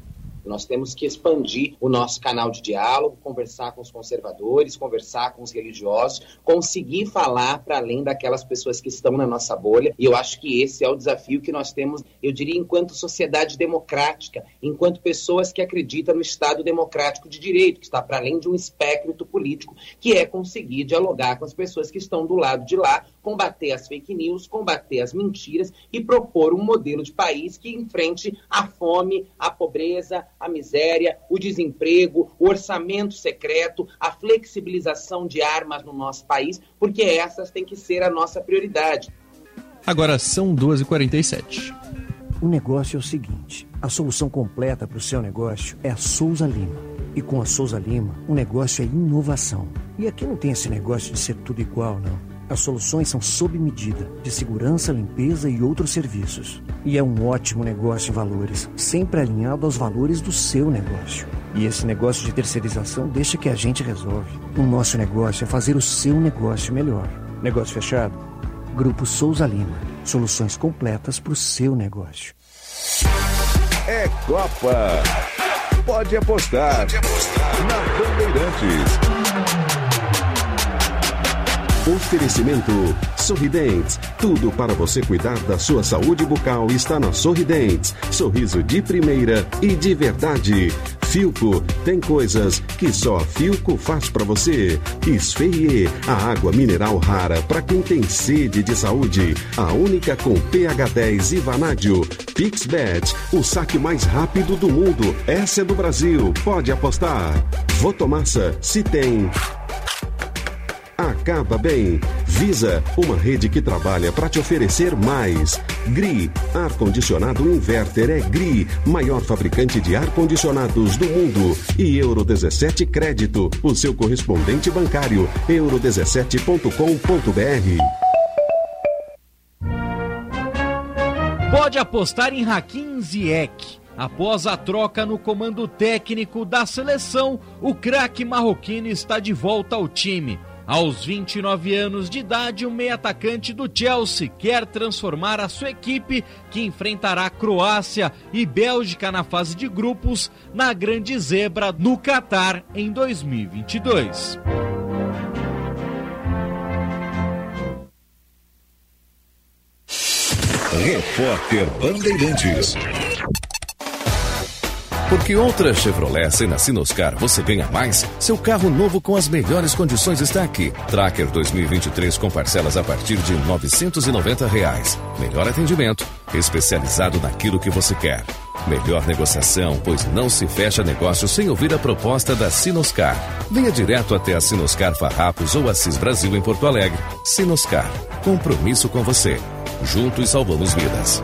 Nós temos que expandir o nosso canal de diálogo, conversar com os conservadores, conversar com os religiosos, conseguir falar para além daquelas pessoas que estão na nossa bolha. E eu acho que esse é o desafio que nós temos, eu diria, enquanto sociedade democrática, enquanto pessoas que acreditam no Estado democrático de direito, que está para além de um espectro político, que é conseguir dialogar com as pessoas que estão do lado de lá, combater as fake news, combater as mentiras e propor um modelo de país que enfrente a fome, a pobreza, a miséria, o desemprego, o orçamento secreto, a flexibilização de armas no nosso país, porque essas têm que ser a nossa prioridade. Agora são 12h47. O negócio é o seguinte: a solução completa para o seu negócio é a Souza Lima. E com a Souza Lima, o negócio é inovação. E aqui não tem esse negócio de ser tudo igual, não. As soluções são sob medida, de segurança, limpeza e outros serviços. E é um ótimo negócio em valores, sempre alinhado aos valores do seu negócio. E esse negócio de terceirização deixa que a gente resolve. O nosso negócio é fazer o seu negócio melhor. Negócio fechado? Grupo Souza Lima. Soluções completas para o seu negócio. É Copa. Pode apostar. Pode apostar. Na Bandeirantes. Oferecimento Sorridentes. Tudo para você cuidar da sua saúde bucal está na Sorridentes. Sorriso de primeira e de verdade. Filco tem coisas que só Filco faz para você. Esfeie, a água mineral rara para quem tem sede de saúde. A única com pH 10 e vanádio. Pixbet, o saque mais rápido do mundo. Essa é do Brasil. Pode apostar. Votomassa, se tem acaba bem. Visa, uma rede que trabalha para te oferecer mais. GRI, ar-condicionado inverter é GRI, maior fabricante de ar-condicionados do mundo. E Euro 17 Crédito, o seu correspondente bancário. euro17.com.br. Pode apostar em Hakim Ziyech. Após a troca no comando técnico da seleção, o craque marroquino está de volta ao time. Aos 29 anos de idade, o meio atacante do Chelsea quer transformar a sua equipe, que enfrentará Croácia e Bélgica na fase de grupos, na grande zebra no Catar em 2022. Repórter Bandeirantes. Porque outra Chevrolet na Sinoscar você ganha mais, seu carro novo com as melhores condições está aqui. Tracker 2023 com parcelas a partir de 990 reais. Melhor atendimento, especializado naquilo que você quer. Melhor negociação, pois não se fecha negócio sem ouvir a proposta da Sinoscar. Venha direto até a Sinoscar Farrapos ou Assis Brasil em Porto Alegre. Sinoscar, compromisso com você. Juntos salvamos vidas.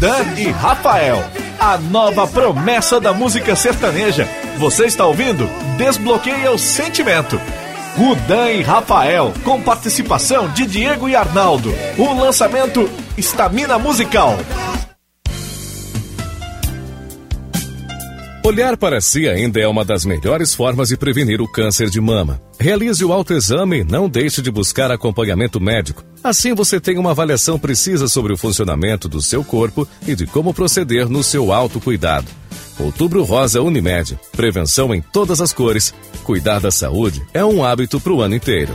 Rudan e Rafael, a nova promessa da música sertaneja. Você está ouvindo? Desbloqueia o sentimento. Rudan e Rafael, com participação de Diego e Arnaldo. O lançamento Estamina Musical. Olhar para si ainda é uma das melhores formas de prevenir o câncer de mama. Realize o autoexame e não deixe de buscar acompanhamento médico. Assim você tem uma avaliação precisa sobre o funcionamento do seu corpo e de como proceder no seu autocuidado. Outubro Rosa Unimed. Prevenção em todas as cores. Cuidar da saúde é um hábito para o ano inteiro.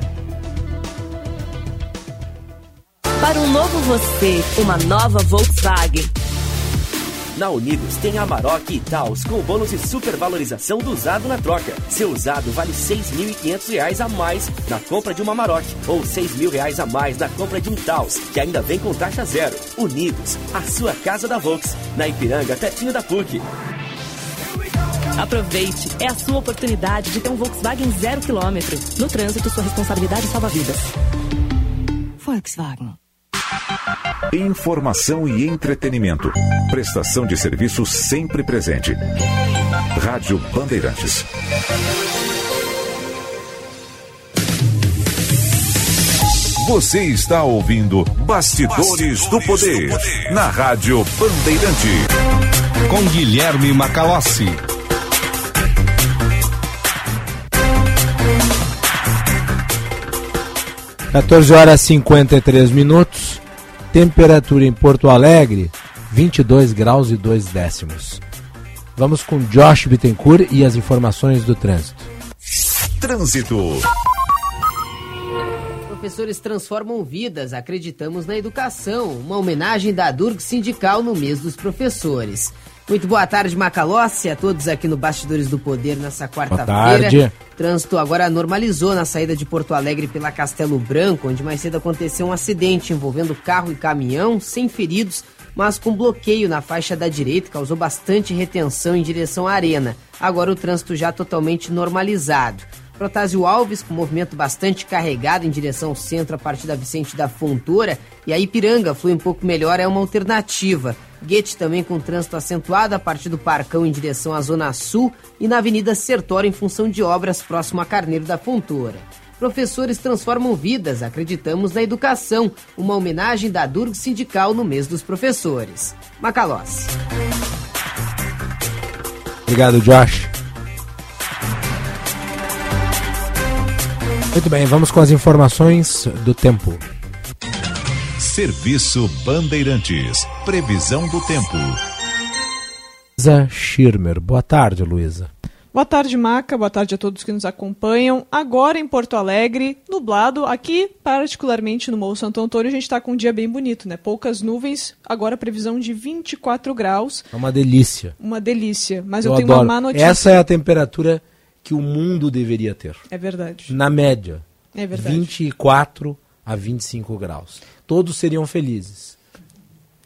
Para um novo você, uma nova Volkswagen. Na Unidos tem Amarok e Taos com bônus de supervalorização do usado na troca. Seu usado vale R$ 6.500 a mais na compra de uma Amarok ou R$ 6.000 a mais na compra de um Taos, que ainda vem com taxa zero. Unidos, a sua casa da Volks, na Ipiranga, pertinho da PUC. Aproveite, é a sua oportunidade de ter um Volkswagen zero quilômetro. No trânsito, sua responsabilidade salva vidas. Volkswagen. Informação e entretenimento. Prestação de serviço sempre presente. Rádio Bandeirantes. Você está ouvindo Bastidores, Bastidores do, poder, do Poder na Rádio Bandeirante. Com Guilherme Macalossi. Quatorze horas e 53 minutos. Temperatura em Porto Alegre, 22 graus e 2 décimos. Vamos com Josh Bittencourt e as informações do trânsito. Trânsito. Professores transformam vidas, acreditamos na educação. Uma homenagem da Durg Sindical no mês dos professores. Muito boa tarde, Macalossi, a todos aqui no Bastidores do Poder nessa quarta-feira. Trânsito agora normalizou na saída de Porto Alegre pela Castelo Branco, onde mais cedo aconteceu um acidente envolvendo carro e caminhão, sem feridos, mas com bloqueio na faixa da direita, causou bastante retenção em direção à arena. Agora o trânsito já totalmente normalizado. Protásio Alves, com movimento bastante carregado em direção ao centro a partir da Vicente da Fontoura, e a Ipiranga flui um pouco melhor, é uma alternativa. Guete também com trânsito acentuado a partir do Parcão em direção à Zona Sul e na Avenida Sertório em função de obras próximo a Carneiro da Fontoura. Professores transformam vidas, acreditamos na educação. Uma homenagem da Durg Sindical no mês dos professores. Macalossi. Obrigado, Josh. Muito bem, vamos com as informações do tempo. Serviço Bandeirantes. Previsão do tempo. Luísa Schirmer. Boa tarde, Luísa. Boa tarde, Maca. Boa tarde a todos que nos acompanham. Agora em Porto Alegre, nublado. Aqui, particularmente no Morro Santo Antônio, a gente está com um dia bem bonito, né? Poucas nuvens. Agora previsão de 24 graus. É uma delícia. Uma delícia. Mas eu, eu tenho adoro. uma má notícia. Essa é a temperatura que o mundo deveria ter. É verdade. Na média. É verdade. 24 a 25 graus. Todos seriam felizes.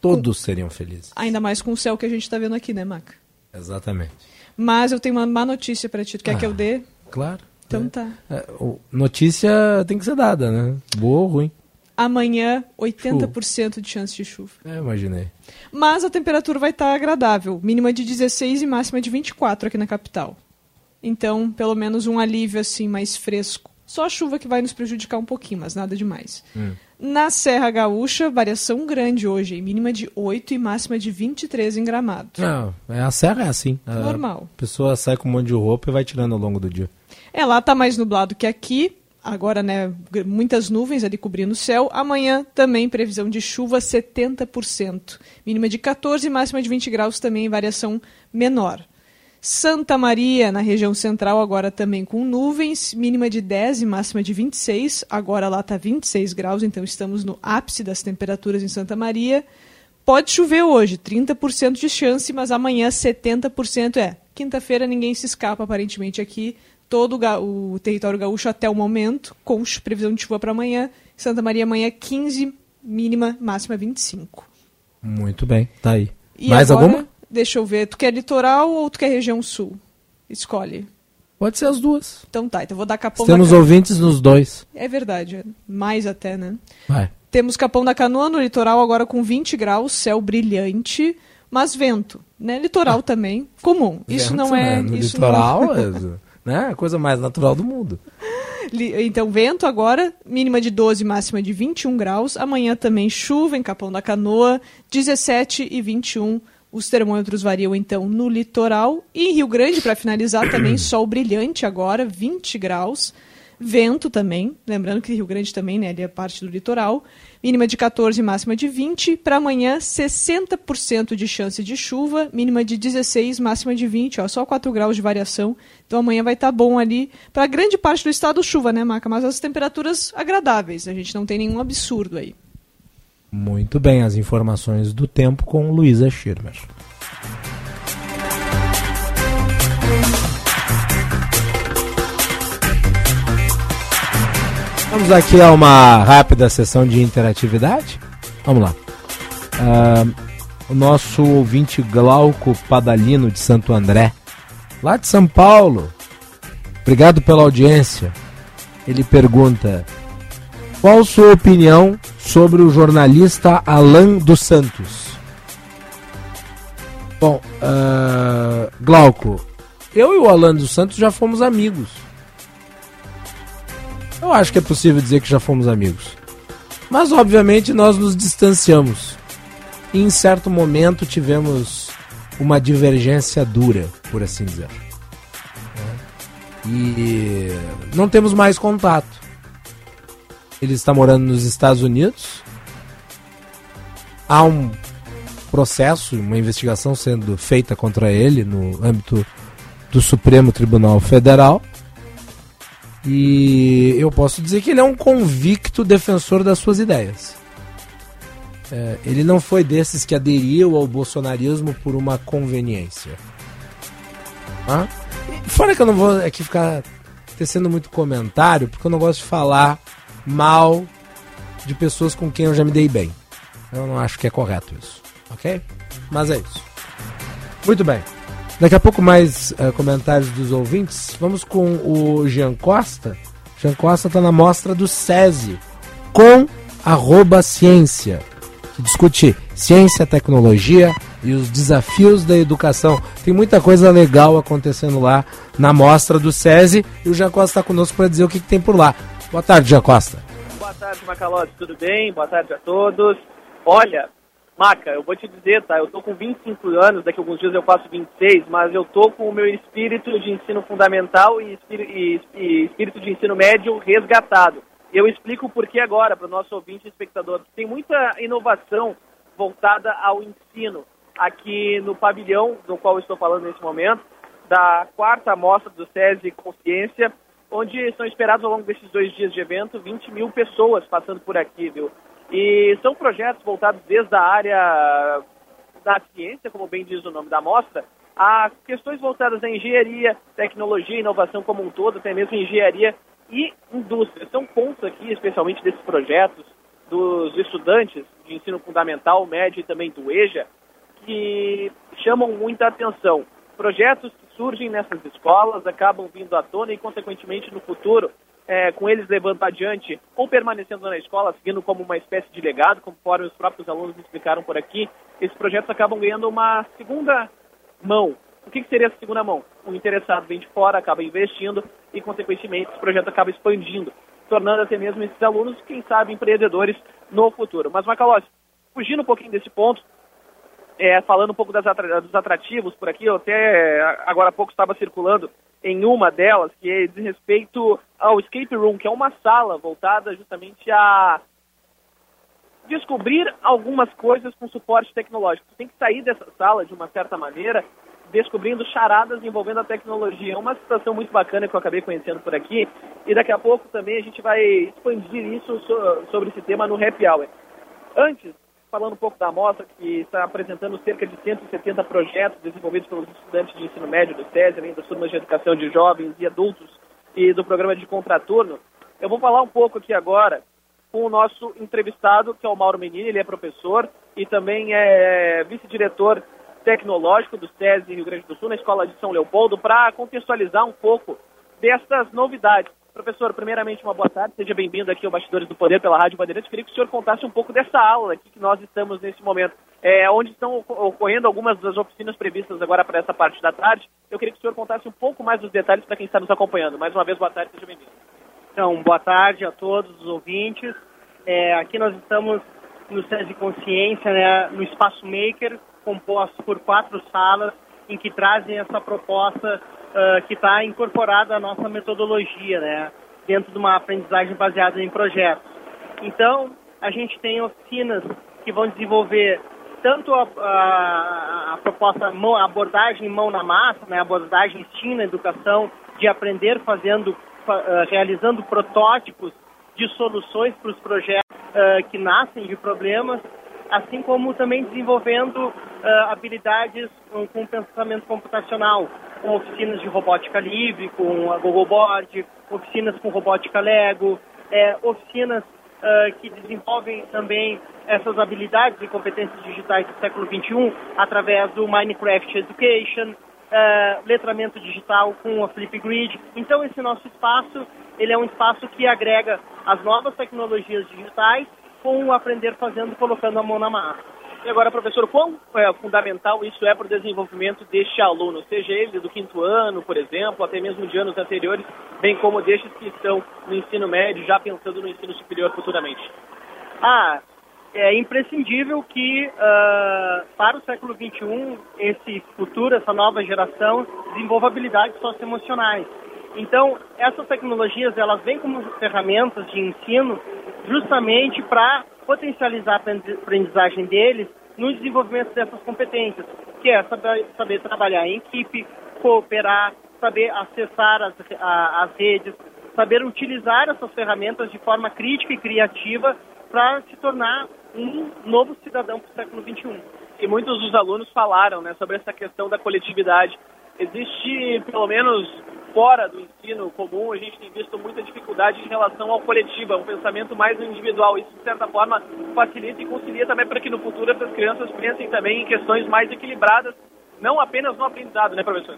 Todos seriam felizes. Ainda mais com o céu que a gente está vendo aqui, né, Maca? Exatamente. Mas eu tenho uma má notícia para ti. Tu quer Ah, que eu dê? Claro. Então tá. É, notícia tem que ser dada, né? Boa ou ruim. Amanhã, 80% de chance de chuva. É, imaginei. Mas a temperatura vai estar agradável. Mínima de 16 e máxima de 24 aqui na capital. Então, pelo menos um alívio assim mais fresco. Só a chuva que vai nos prejudicar um pouquinho, mas nada demais. Na Serra Gaúcha, variação grande hoje, mínima de 8 e máxima de 23 em Gramado. Não, é, a serra é assim. A Normal. pessoa sai com um monte de roupa e vai tirando ao longo do dia. É, lá tá mais nublado que aqui. Agora, né, muitas nuvens ali cobrindo o céu. Amanhã também previsão de chuva 70%. Mínima de 14 e máxima de 20 graus também, variação menor. Santa Maria, na região central, agora também com nuvens, mínima de 10 e máxima de 26. Agora lá está 26 graus, então estamos no ápice das temperaturas em Santa Maria. Pode chover hoje, 30% de chance, mas amanhã 70% é. Quinta-feira ninguém se escapa, aparentemente, aqui. Todo o território gaúcho até o momento, com previsão de chuva para amanhã. Santa Maria amanhã 15, mínima, máxima 25. Muito bem, tá aí. E Mais agora, alguma? Deixa eu ver, tu quer litoral ou tu quer região sul? Escolhe. Pode ser as duas. Então tá, então vou dar Capão Temos da ouvintes nos dois. É verdade, mais até, né? Vai. Temos Capão da Canoa no litoral agora com 20 graus, céu brilhante, mas vento, né? Litoral também, comum. Isso Vento, não é... né? Isso litoral, não... é, né? a coisa mais natural do mundo. Então, vento agora, mínima de 12, máxima de 21 graus. Amanhã também chuva em Capão da Canoa, 17 e 21. Os termômetros variam então no litoral. E em Rio Grande, para finalizar, também sol brilhante agora, 20 graus. Vento também, lembrando que Rio Grande também, né, é parte do litoral. Mínima de 14, máxima de 20. Para amanhã, 60% de chance de chuva, mínima de 16, máxima de 20, ó, só 4 graus de variação. Então amanhã vai estar bom ali. Para grande parte do estado, chuva, né, Maca? Mas as temperaturas agradáveis, a gente não tem nenhum absurdo aí. Muito bem, as informações do tempo com Luísa Schirmer. Vamos aqui a uma rápida sessão de interatividade. Vamos lá. Ah, o nosso ouvinte Glauco Padalino de Santo André, lá de São Paulo. Obrigado pela audiência. Ele pergunta: qual sua opinião sobre o jornalista Alan dos Santos? Bom, ah, Glauco, eu e o Alan dos Santos já fomos amigos. Eu acho que é possível dizer que já fomos amigos. Mas, obviamente, nós nos distanciamos. E, em certo momento, tivemos uma divergência dura, por assim dizer. E não temos mais contato. Ele está morando nos Estados Unidos. Há um processo, uma investigação sendo feita contra ele no âmbito do Supremo Tribunal Federal. E eu posso dizer que ele é um convicto defensor das suas ideias. É, ele não foi desses que aderiu ao bolsonarismo por uma conveniência. E Fora que eu não vou aqui ficar tecendo muito comentário, porque eu não gosto de falar mal de pessoas com quem eu já me dei bem. Eu não acho que é correto isso, ok? Mas é isso. Muito bem. Daqui a pouco mais eh, comentários dos ouvintes. Vamos com o Jean Costa. Jean Costa está na mostra do SESI com arroba ciência, que discute ciência, tecnologia e os desafios da educação. Tem muita coisa legal acontecendo lá na mostra do SESI e o Jean Costa está conosco para dizer o que, que tem por lá. Boa tarde, Jean Costa. Boa tarde, Macalote, tudo bem? Boa tarde a todos. Olha, Maca, eu vou te dizer, tá? Eu tô com 25 anos, daqui a alguns dias eu faço 26, mas eu tô com o meu espírito de ensino fundamental e espírito, de ensino médio resgatado. Eu explico o porquê agora para o nosso ouvinte e espectador. Tem muita inovação voltada ao ensino aqui no pavilhão, do qual estou falando nesse momento, da quarta mostra do SESI Consciência, onde são esperados ao longo desses dois dias de evento 20 mil pessoas passando por aqui, viu? E são projetos voltados desde a área da ciência, como bem diz o nome da mostra, a questões voltadas à engenharia, tecnologia, inovação como um todo, até mesmo engenharia e indústria. São pontos aqui, especialmente desses projetos, dos estudantes de ensino fundamental, médio e também do EJA, que chamam muita atenção. Projetos surgem nessas escolas acabam vindo à tona e, consequentemente, no futuro, é, com eles levando adiante ou permanecendo na escola, seguindo como uma espécie de legado, conforme os próprios alunos explicaram por aqui, esses projetos acabam ganhando uma segunda mão. O que, que seria essa segunda mão? O interessado vem de fora, acaba investindo e, consequentemente, esse projeto acaba expandindo, tornando até mesmo esses alunos, quem sabe, empreendedores no futuro. Mas, Macalossi, fugindo um pouquinho desse ponto, é, falando um pouco das dos atrativos por aqui, eu até agora há pouco estava circulando em uma delas, que é diz respeito ao Escape Room, que é uma sala voltada justamente a descobrir algumas coisas com suporte tecnológico. Você tem que sair dessa sala de uma certa maneira, descobrindo charadas envolvendo a tecnologia. É uma situação muito bacana que eu acabei conhecendo por aqui e daqui a pouco também a gente vai expandir isso sobre esse tema no Happy Hour. Antes, falando um pouco da amostra, que está apresentando cerca de 170 projetos desenvolvidos pelos estudantes de ensino médio do SESI, além das turmas de educação de jovens e adultos e do programa de contraturno. Eu vou falar um pouco aqui agora com o nosso entrevistado, que é o Mauro Menini, ele é professor e também é vice-diretor tecnológico do SESI Rio Grande do Sul, na Escola de São Leopoldo, para contextualizar um pouco dessas novidades. Professor, primeiramente, uma boa tarde, seja bem-vindo aqui ao Bastidores do Poder pela Rádio Bandeirantes. Queria que o senhor contasse um pouco dessa aula aqui que nós estamos nesse momento, é, onde estão ocorrendo algumas das oficinas previstas agora para essa parte da tarde. Eu queria que o senhor contasse um pouco mais dos detalhes para quem está nos acompanhando. Mais uma vez, boa tarde, seja bem-vindo. Então, boa tarde a todos os ouvintes. É, aqui nós estamos no SESI Consciência, né, no Espaço Maker, composto por quatro salas, em que trazem essa proposta uh, que está incorporada à nossa metodologia, né, dentro de uma aprendizagem baseada em projetos. Então, a gente tem oficinas que vão desenvolver tanto a, a, a proposta, a abordagem mão na massa, né, abordagem na educação, de aprender fazendo, uh, realizando protótipos de soluções para os projetos uh, que nascem de problemas, assim como também desenvolvendo uh, habilidades com pensamento computacional, com oficinas de robótica livre, com a Google Board, oficinas com robótica Lego, é, oficinas uh, que desenvolvem também essas habilidades e competências digitais do século XXI através do Minecraft Education, uh, letramento digital com a Flipgrid. Então esse nosso espaço ele é um espaço que agrega as novas tecnologias digitais com o aprender fazendo, colocando a mão na massa. E agora, professor, quão é, fundamental isso é para o desenvolvimento deste aluno, seja ele do quinto ano, por exemplo, até mesmo de anos anteriores, bem como destes que estão no ensino médio, já pensando no ensino superior futuramente? Ah, é imprescindível que uh, para o século XXI esse futuro, essa nova geração desenvolva habilidades socioemocionais. Então, essas tecnologias elas vêm como ferramentas de ensino justamente para potencializar a aprendizagem deles no desenvolvimento dessas competências, que é saber, saber trabalhar em equipe, cooperar, saber acessar as, a, as redes, saber utilizar essas ferramentas de forma crítica e criativa para se tornar um novo cidadão para o século XXI. E muitos dos alunos falaram né, sobre essa questão da coletividade. Existe, pelo menos fora do ensino comum, a gente tem visto muita dificuldade em relação ao coletivo, é um pensamento mais individual. Isso, de certa forma, facilita e concilia também para que no futuro essas crianças pensem também em questões mais equilibradas, não apenas no aprendizado, né, professor?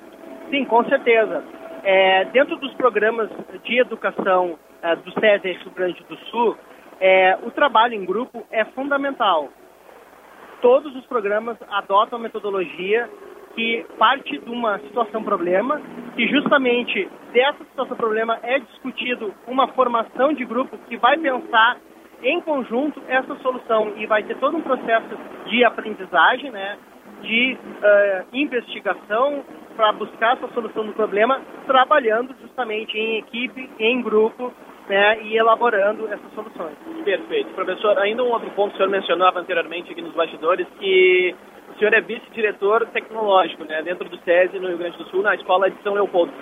Sim, com certeza. É, dentro dos programas de educação é, do SESI Rio Grande do Sul, é, o trabalho em grupo é fundamental. Todos os programas adotam a metodologia que parte de uma situação-problema, e justamente dessa situação-problema é discutido uma formação de grupo que vai pensar em conjunto essa solução e vai ter todo um processo de aprendizagem, né, de uh, investigação para buscar essa solução do problema, trabalhando justamente em equipe, em grupo, né, e elaborando essas soluções. Perfeito. Professor, ainda um outro ponto que o senhor mencionava anteriormente aqui nos bastidores, que o senhor é vice-diretor tecnológico, né, dentro do SESI no Rio Grande do Sul, na Escola de São Leopoldo.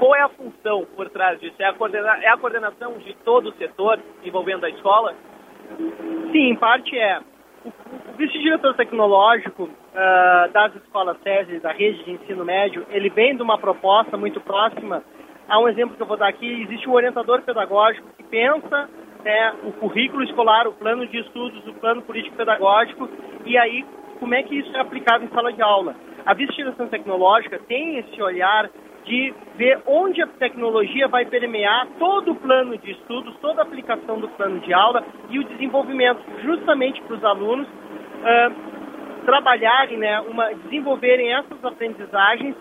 Qual é a função por trás disso? É a, coordena é a coordenação de todo o setor envolvendo a escola? Sim, em parte é. O, vice-diretor tecnológico uh, das escolas SESI, da rede de ensino médio, ele vem de uma proposta muito próxima. Há um exemplo que eu vou dar aqui: existe um orientador pedagógico que pensa né, o currículo escolar, o plano de estudos, o plano político-pedagógico, e aí como é que isso é aplicado em sala de aula. A vice-direção tecnológica tem esse olhar de ver onde a tecnologia vai permear todo o plano de estudos, toda a aplicação do plano de aula e o desenvolvimento, justamente para os alunos uh, trabalharem, né, uma, desenvolverem essas aprendizagens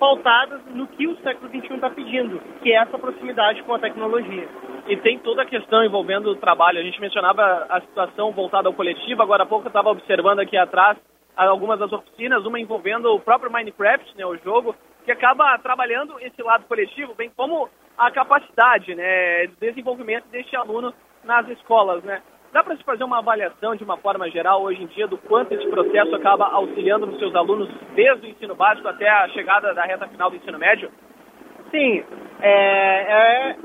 pautadas no que o século XXI está pedindo, que é essa proximidade com a tecnologia. E tem toda a questão envolvendo o trabalho. A gente mencionava a situação voltada ao coletivo, agora há pouco eu estava observando aqui atrás algumas das oficinas, uma envolvendo o próprio Minecraft, né, o jogo, que acaba trabalhando esse lado coletivo, bem como a capacidade né, de desenvolvimento deste aluno nas escolas. Né. Dá para se fazer uma avaliação de uma forma geral hoje em dia do quanto esse processo acaba auxiliando os seus alunos desde o ensino básico até a chegada da reta final do ensino médio? Sim, é, é,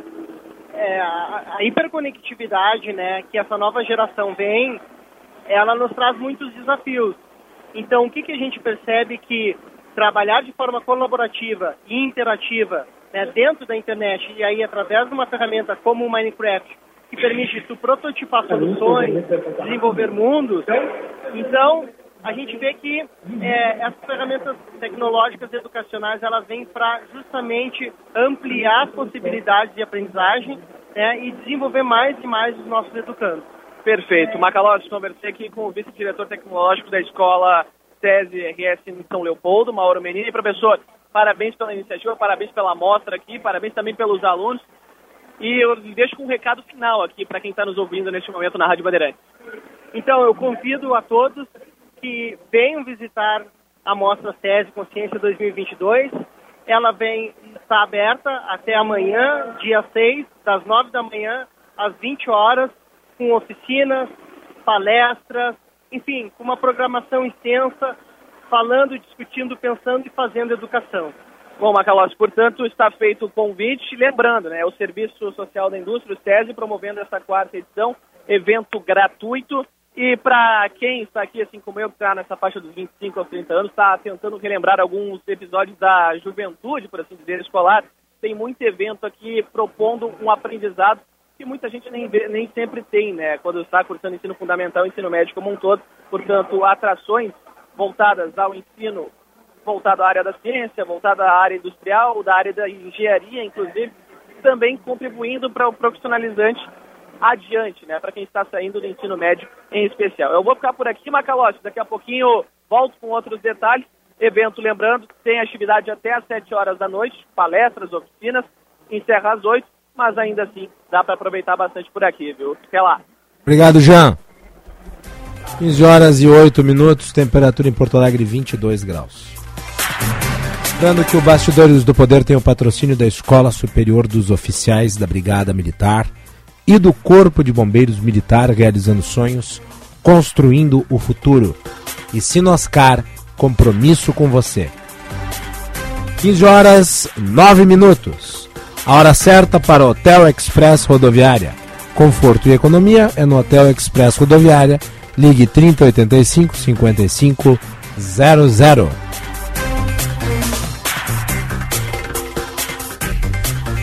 é a, a hiperconectividade né, que essa nova geração vem, ela nos traz muitos desafios. Então, o que, que a gente percebe que trabalhar de forma colaborativa e interativa né, dentro da internet e aí através de uma ferramenta como o Minecraft que permite tu prototipar soluções, desenvolver mundos. Então, a gente vê que é, essas ferramentas tecnológicas educacionais elas vêm para justamente ampliar as possibilidades de aprendizagem né, e desenvolver mais e mais os nossos educandos. Perfeito. Macalós, conversei aqui com o vice-diretor tecnológico da escola SESI RS em São Leopoldo, Mauro Menini. Professor, parabéns pela iniciativa, parabéns pela amostra aqui, parabéns também pelos alunos. E eu deixo um recado final aqui para quem está nos ouvindo neste momento na Rádio Bandeirantes. Então, eu convido a todos que venham visitar a Mostra SESI Consciência 2022. Ela vem está aberta até amanhã, dia 6, das 9 da manhã às 20 horas, com oficinas, palestras, enfim, com uma programação extensa, falando, discutindo, pensando e fazendo educação. Bom, Macalossi, portanto, está feito o convite, lembrando, né, o Serviço Social da Indústria, o SESI, promovendo essa quarta edição, evento gratuito, e para quem está aqui, assim como eu, que está nessa faixa dos 25 aos 30 anos, está tentando relembrar alguns episódios da juventude, por assim dizer, escolar, tem muito evento aqui propondo um aprendizado que muita gente nem, vê, nem sempre tem, né, quando está cursando ensino fundamental ensino médio como um todo. Portanto, atrações voltadas ao ensino, voltado à área da ciência, voltado à área industrial, da área da engenharia, inclusive, também contribuindo para o profissionalizante adiante, né, para quem está saindo do ensino médio em especial. Eu vou ficar por aqui, Macalote, daqui a pouquinho volto com outros detalhes. Evento, lembrando, tem atividade até às 7 horas da noite, palestras, oficinas, encerra às 8 mas ainda assim dá para aproveitar bastante por aqui, viu? Até lá. Obrigado, Jean. 15 horas e 8 minutos, temperatura em Porto Alegre 22 graus. Lembrando que o Bastidores do Poder tem o patrocínio da Escola Superior dos Oficiais da Brigada Militar e do Corpo de Bombeiros Militar realizando sonhos, construindo o futuro. E Sinoscar, compromisso com você. 15 horas 9 minutos. A hora certa para o Hotel Express Rodoviária. Conforto e economia é no Hotel Express Rodoviária. Ligue 3085 5500.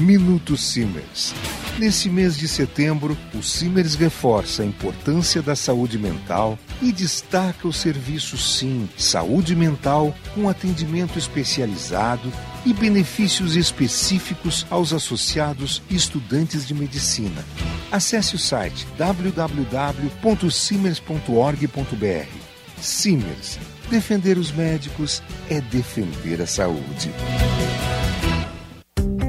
Minuto Simers. Nesse mês de setembro, o Simers reforça a importância da saúde mental e destaca o serviço Sim Saúde Mental com atendimento especializado e benefícios específicos aos associados e estudantes de medicina. Acesse o site www.simers.org.br. Simers. Defender os médicos é defender a saúde.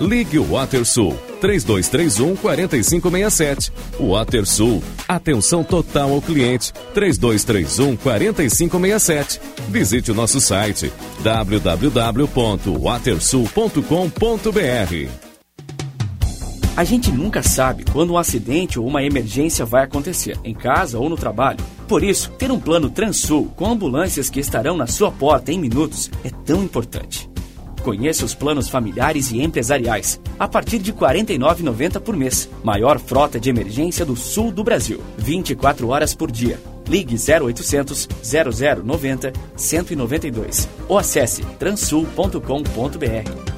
Ligue o WaterSul 3231 4567. WaterSul, atenção total ao cliente 3231 4567. Visite o nosso site www.watersul.com.br. A gente nunca sabe quando um acidente ou uma emergência vai acontecer, em casa ou no trabalho. Por isso, ter um plano Transul com ambulâncias que estarão na sua porta em minutos é tão importante. Conheça os planos familiares e empresariais, a partir de R$ 49,90 por mês. Maior frota de emergência do sul do Brasil, 24 horas por dia. Ligue 0800 0090 192 ou acesse transul.com.br.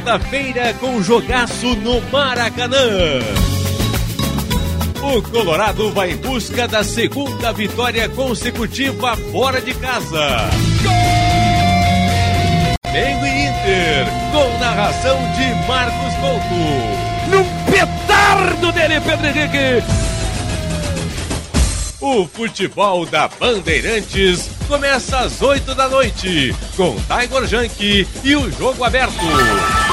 Quarta-feira com jogaço no Maracanã. O Colorado vai em busca da segunda vitória consecutiva fora de casa. Flamengo e Inter, com narração de Marcos Couto. Num petardo dele, Pedro Henrique. O futebol da Bandeirantes começa às 8 da noite, com Tiger Junk e o jogo aberto.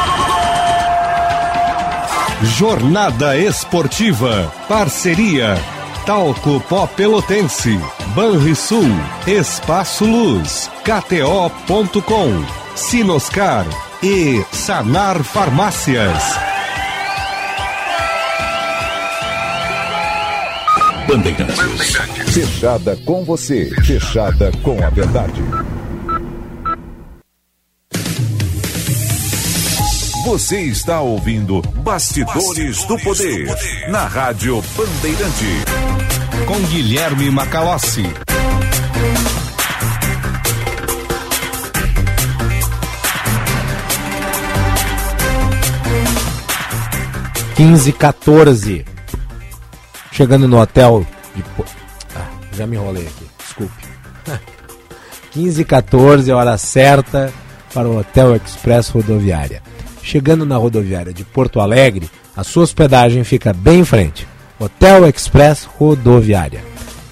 Jornada Esportiva. Parceria. Talco Pó Pelotense. Banrisul. Espaço Luz. KTO.com. Sinoscar. E Sanar Farmácias. Bandeirantes. Fechada com você. Fechada com a verdade. Você está ouvindo Bastidores, do, poder, na Rádio Bandeirante. Com Guilherme Macalossi. Quinze 14. Chegando no hotel de... ah, já me enrolei aqui, desculpe. 15 14, hora certa para o Hotel Express Rodoviária. Chegando na rodoviária de Porto Alegre, a sua hospedagem fica bem em frente. Hotel Express Rodoviária.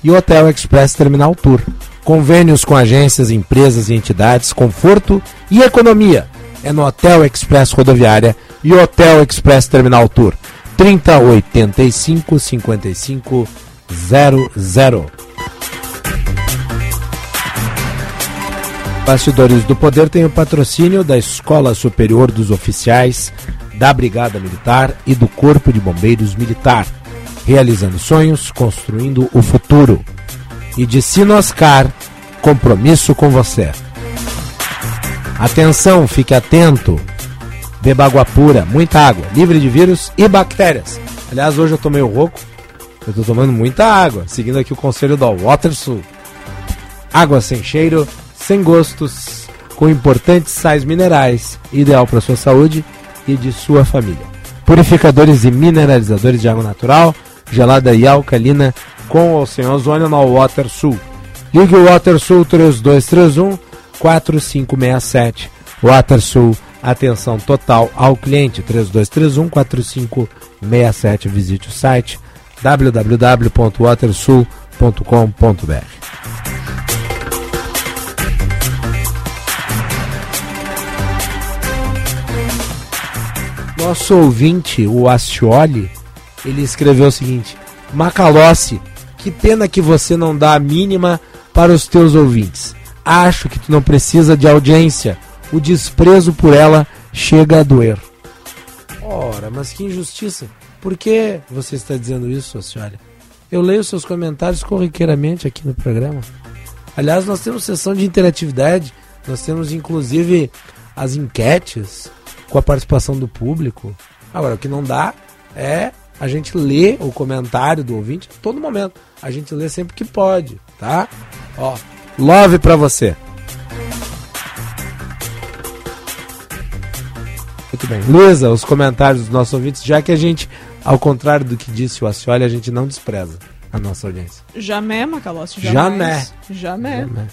E Hotel Express Terminal Tour. Convênios com agências, empresas e entidades, conforto e economia. É no Hotel Express Rodoviária e Hotel Express Terminal Tour. 3085 55 Bastidores do Poder tem o patrocínio da Escola Superior dos Oficiais, da Brigada Militar e do Corpo de Bombeiros Militar, realizando sonhos, construindo o futuro. E de Sinoscar, compromisso com você. Atenção, fique atento. Beba água pura, muita água, livre de vírus e bactérias. Aliás, hoje eu tomei o rouco. Eu tô tomando muita água, seguindo aqui o conselho da WaterSul. Água sem cheiro, sem gostos, com importantes sais minerais, ideal para sua saúde e de sua família. Purificadores e mineralizadores de água natural, gelada e alcalina, com ou sem ozônio na WaterSul. Ligue o WaterSul 3231 4567. WaterSul, atenção total ao cliente 3231 4567. Visite o site www.watersul.com.br. Nosso ouvinte, o Ascioli, ele escreveu o seguinte: Macalossi, que pena que você não dá a mínima para os teus ouvintes. Acho que tu não precisa de audiência. O desprezo por ela chega a doer. Ora, mas que injustiça. Por que você está dizendo isso, Ascioli? Eu leio seus comentários corriqueiramente aqui no programa. Aliás, nós temos sessão de interatividade, nós temos inclusive as enquetes com a participação do público. Agora, o que não dá é a gente ler o comentário do ouvinte a todo momento. A gente lê sempre que pode, tá? Ó, love pra você. Muito bem. Luísa, os comentários dos nossos ouvintes, já que a gente, ao contrário do que disse o Acioli, a gente não despreza a nossa audiência. Jamé, Macalossi, Jamé. Jamé. Jamé.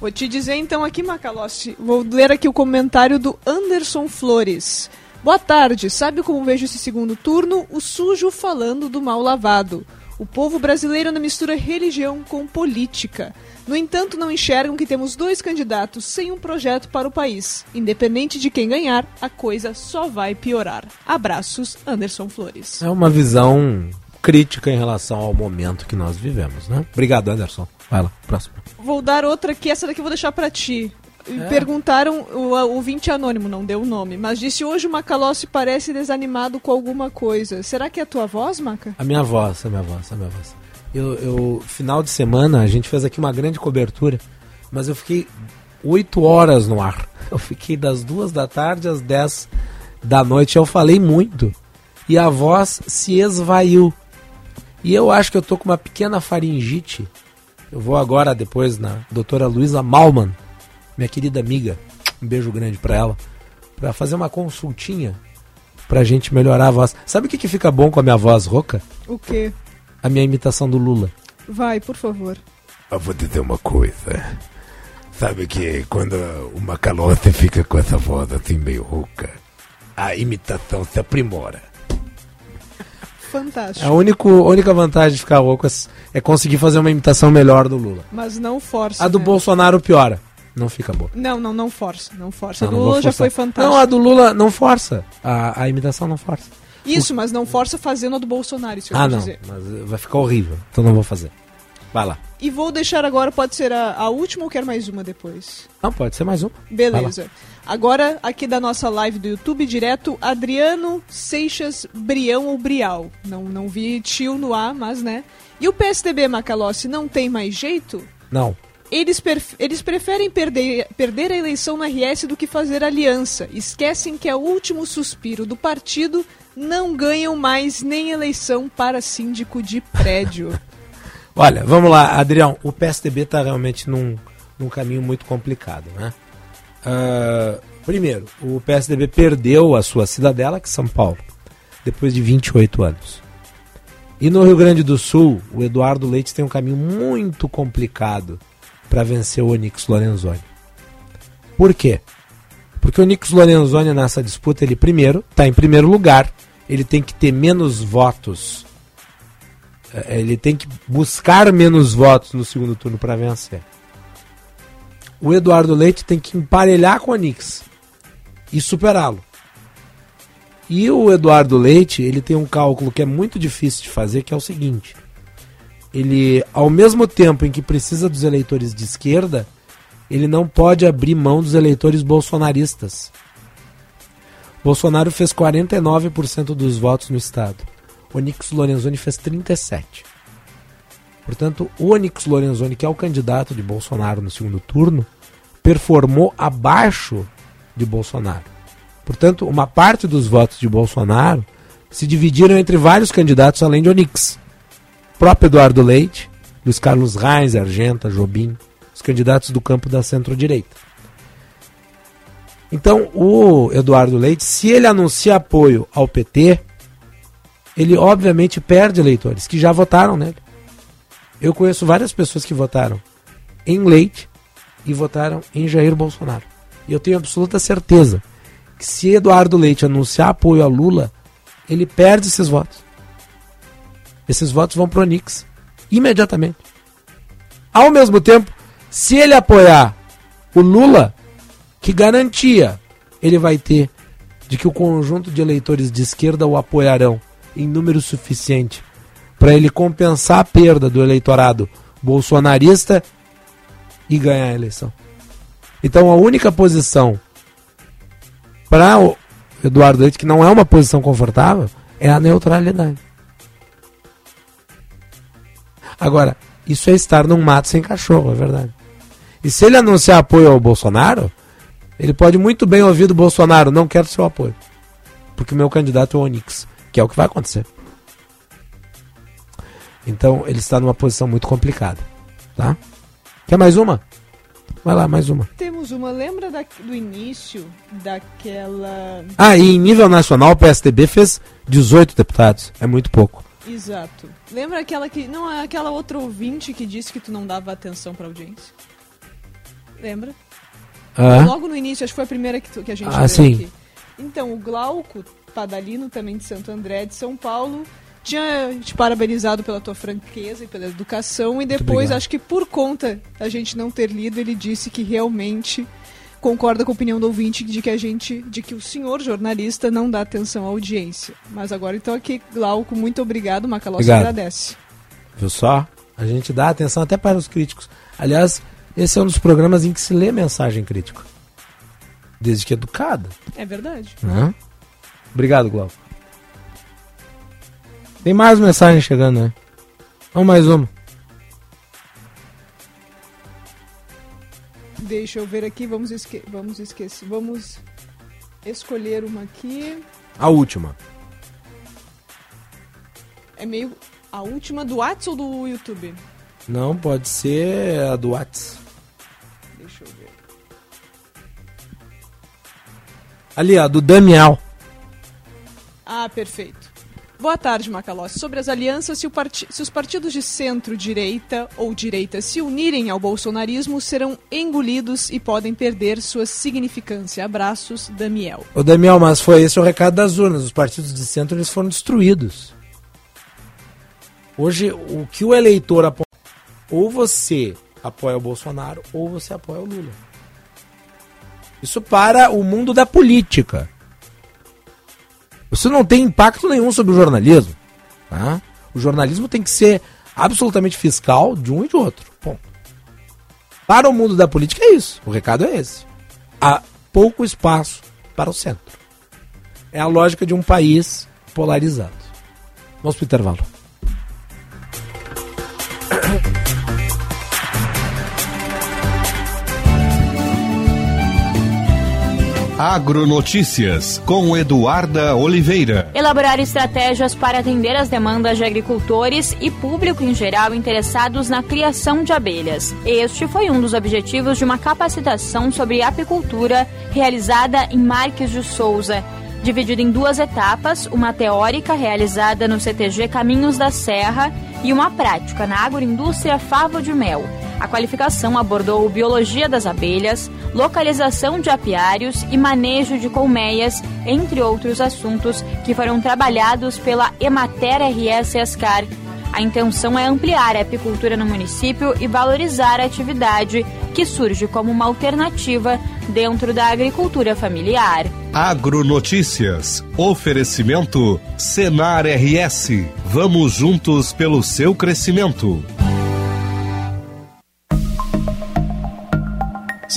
Vou te dizer então aqui, Macalossi, vou ler aqui o comentário do Anderson Flores. Boa tarde, sabe como vejo esse segundo turno? O sujo falando do mal lavado. O povo brasileiro não mistura religião com política. No entanto, não enxergam que temos dois candidatos sem um projeto para o país. Independente de quem ganhar, a coisa só vai piorar. Abraços, Anderson Flores. É uma visão crítica em relação ao momento que nós vivemos, né? Obrigado, Anderson. Vai lá, próximo. Vou dar outra aqui, essa daqui eu vou deixar para ti. Perguntaram, o o ouvinte anônimo não deu o nome, mas disse hoje o Macalossi parece desanimado com alguma coisa. Será que é a tua voz, Maca? A minha voz, a minha voz, a minha voz. Eu, eu, final de semana, a gente fez aqui uma grande cobertura, mas eu fiquei oito horas no ar. Eu fiquei das duas da tarde às 10 da noite. Eu falei muito e a voz se esvaiu. E eu acho que eu tô com uma pequena faringite. Eu vou agora, depois, na doutora Luísa Malman, minha querida amiga, um beijo grande pra ela, pra fazer uma consultinha pra gente melhorar a voz. Sabe o que, que fica bom com a minha voz rouca? O quê? A minha imitação do Lula. Vai, por favor. Eu vou dizer uma coisa. Sabe que quando o Macalossi fica com essa voz assim meio rouca, a imitação se aprimora. Fantástico. A, único, a única vantagem de ficar rouco é, é conseguir fazer uma imitação melhor do Lula. Mas não força. A do né? Bolsonaro piora. Não fica boa. Não, não, não força. Não força. Não, a do Lula já foi fantástico. Não, a do Lula não força. A, a imitação não força. Isso, mas não força fazendo a do Bolsonaro, isso eu Ah, não. dizer. Mas vai ficar horrível. Então não vou fazer. Vai lá. E vou deixar agora, pode ser a, a última ou quer mais uma depois? Não, pode ser mais um. Beleza. Agora, aqui da nossa live do YouTube, direto, Adriano Seixas Brião ou Brial. Não, não vi tio no ar, mas né. E o PSDB, Macalossi, não tem mais jeito? Não. Eles, eles preferem perder, perder a eleição no RS do que fazer aliança. Esquecem que é o último suspiro do partido. Não ganham mais nem eleição para síndico de prédio. Olha, vamos lá, Adrião. O PSDB está realmente num, num caminho muito complicado, né? Ah, primeiro, o PSDB perdeu a sua cidadela, que é São Paulo, depois de 28 anos. E no Rio Grande do Sul, o Eduardo Leite tem um caminho muito complicado para vencer o Onix Lorenzoni. Por quê? Porque o Onix Lorenzoni nessa disputa, ele primeiro está em primeiro lugar, ele tem que ter menos votos ele tem que buscar menos votos no segundo turno para vencer. O Eduardo Leite tem que emparelhar com o Onix e superá-lo. E o Eduardo Leite, ele tem um cálculo que é muito difícil de fazer, que é o seguinte: ele, ao mesmo tempo em que precisa dos eleitores de esquerda, ele não pode abrir mão dos eleitores bolsonaristas. Bolsonaro fez 49% dos votos no estado. Onix Lorenzoni fez 37. Portanto, o Onix Lorenzoni, que é o candidato de Bolsonaro no segundo turno, performou abaixo de Bolsonaro. Portanto, uma parte dos votos de Bolsonaro se dividiram entre vários candidatos além de Onix. O próprio Eduardo Leite, Luiz Carlos Reis, Argenta, Jobim, os candidatos do campo da centro-direita. Então, o Eduardo Leite, se ele anuncia apoio ao PT, ele obviamente perde eleitores que já votaram nele. Eu conheço várias pessoas que votaram em Leite e votaram em Jair Bolsonaro. E eu tenho absoluta certeza que se Eduardo Leite anunciar apoio a Lula, ele perde esses votos. Esses votos vão para o Onix imediatamente. Ao mesmo tempo, se ele apoiar o Lula, que garantia ele vai ter de que o conjunto de eleitores de esquerda o apoiarão em número suficiente para ele compensar a perda do eleitorado bolsonarista e ganhar a eleição. Então a única posição para o Eduardo Leite, que não é uma posição confortável, é a neutralidade. Agora, isso é estar num mato sem cachorro, é verdade. E se ele anunciar apoio ao Bolsonaro, ele pode muito bem ouvir do Bolsonaro, não quero seu apoio. Porque meu candidato é o Onix, que é o que vai acontecer. Então ele está numa posição muito complicada. Tá? Quer mais uma? Vai lá, mais uma. Temos uma, lembra da- do início daquela. Ah, e em nível nacional o PSDB fez 18 deputados. É muito pouco. Exato. Lembra aquela que. Não, é aquela outra ouvinte que disse que tu não dava atenção pra audiência? Lembra? Ah. Logo no início, acho que foi a primeira que, tu- que a gente Ah, sim. aqui. Então, o Glauco Padalino, também de Santo André, de São Paulo, tinha te parabenizado pela tua franqueza e pela educação, e depois, acho que por conta da gente não ter lido, ele disse que realmente concorda com a opinião do ouvinte de que a gente, de que o senhor jornalista não dá atenção à audiência. Mas agora, então, aqui, Glauco, muito obrigado, Macalossi Obrigado. agradece. Viu só? A gente dá atenção até para os críticos. Aliás, esse é um dos programas em que se lê mensagem crítica. Desde que educada. É verdade. Né? Obrigado, Glauco. Tem mais mensagem chegando, né? Vamos mais uma. Deixa eu ver aqui, vamos, esque vamos esquecer. Vamos escolher uma aqui. A última. É meio a última do WhatsApp ou do YouTube? Não, pode ser a do Whats. Deixa eu ver. Ali, ó, do Damiel. Ah, perfeito. Boa tarde, Macalossi. Sobre as alianças, se, o parti- se os partidos de centro-direita ou direita se unirem ao bolsonarismo, serão engolidos e podem perder sua significância. Abraços, Damiel. Ô Damiel, mas foi esse o recado das urnas. Os partidos de centro eles foram destruídos. Hoje, o que o eleitor apoia. Ou você apoia o Bolsonaro, ou você apoia o Lula. Isso para o mundo da política. Isso não tem impacto nenhum sobre o jornalismo. tá? O jornalismo tem que ser absolutamente fiscal de um e de outro. Ponto. Para o mundo da política é isso. O recado é esse. Há pouco espaço para o centro. É a lógica de um país polarizado. Vamos para o intervalo. Agronotícias com Eduarda Oliveira. Elaborar estratégias para atender as demandas de agricultores e público em geral interessados na criação de abelhas. Este foi um dos objetivos de uma capacitação sobre apicultura realizada em Marques de Souza. Dividida em duas etapas, uma teórica realizada no CTG Caminhos da Serra e uma prática na agroindústria Favo de Mel. A qualificação abordou biologia das abelhas, localização de apiários e manejo de colmeias, entre outros assuntos que foram trabalhados pela Emater RS Escar. A A intenção é ampliar a apicultura no município e valorizar a atividade que surge como uma alternativa dentro da agricultura familiar. Agronotícias. Oferecimento Senar RS. Vamos juntos pelo seu crescimento.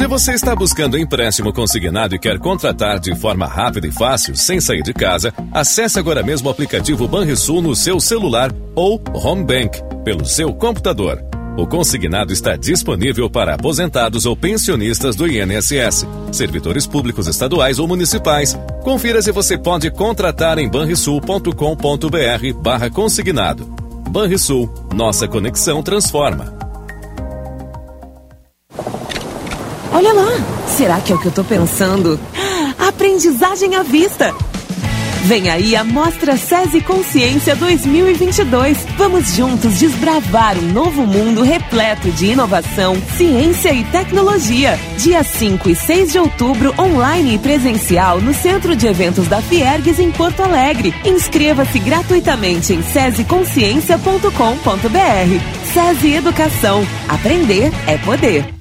Se você está buscando empréstimo consignado e quer contratar de forma rápida e fácil, sem sair de casa, acesse agora mesmo o aplicativo Banrisul no seu celular ou Home Bank pelo seu computador. O consignado está disponível para aposentados ou pensionistas do INSS, servidores públicos estaduais ou municipais. Confira se você pode contratar em banrisul.com.br barra consignado. Banrisul, nossa conexão transforma. Olha lá! Será que é o que eu tô pensando? Aprendizagem à vista! Vem aí a Mostra SESI Consciência 2022. Vamos juntos desbravar um novo mundo repleto de inovação, ciência e tecnologia. Dia 5 e 6 de outubro, online e presencial no Centro de Eventos da Fiergues em Porto Alegre. Inscreva-se gratuitamente em sesiconsciência.com.br. SESI Educação. Aprender é poder.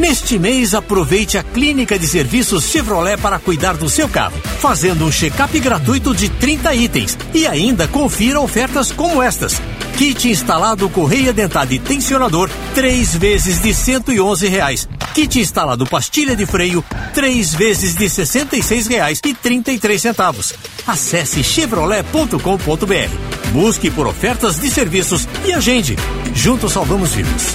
Neste mês, aproveite a clínica de serviços Chevrolet para cuidar do seu carro, fazendo um check-up gratuito de 30 itens. E ainda confira ofertas como estas. Kit instalado correia dentada e tensionador, 3 vezes de 111 reais. Kit instalado pastilha de freio, 3 vezes de 66 reais e 33 centavos. Acesse chevrolet.com.br. Busque por ofertas de serviços e agende. Juntos salvamos vidas.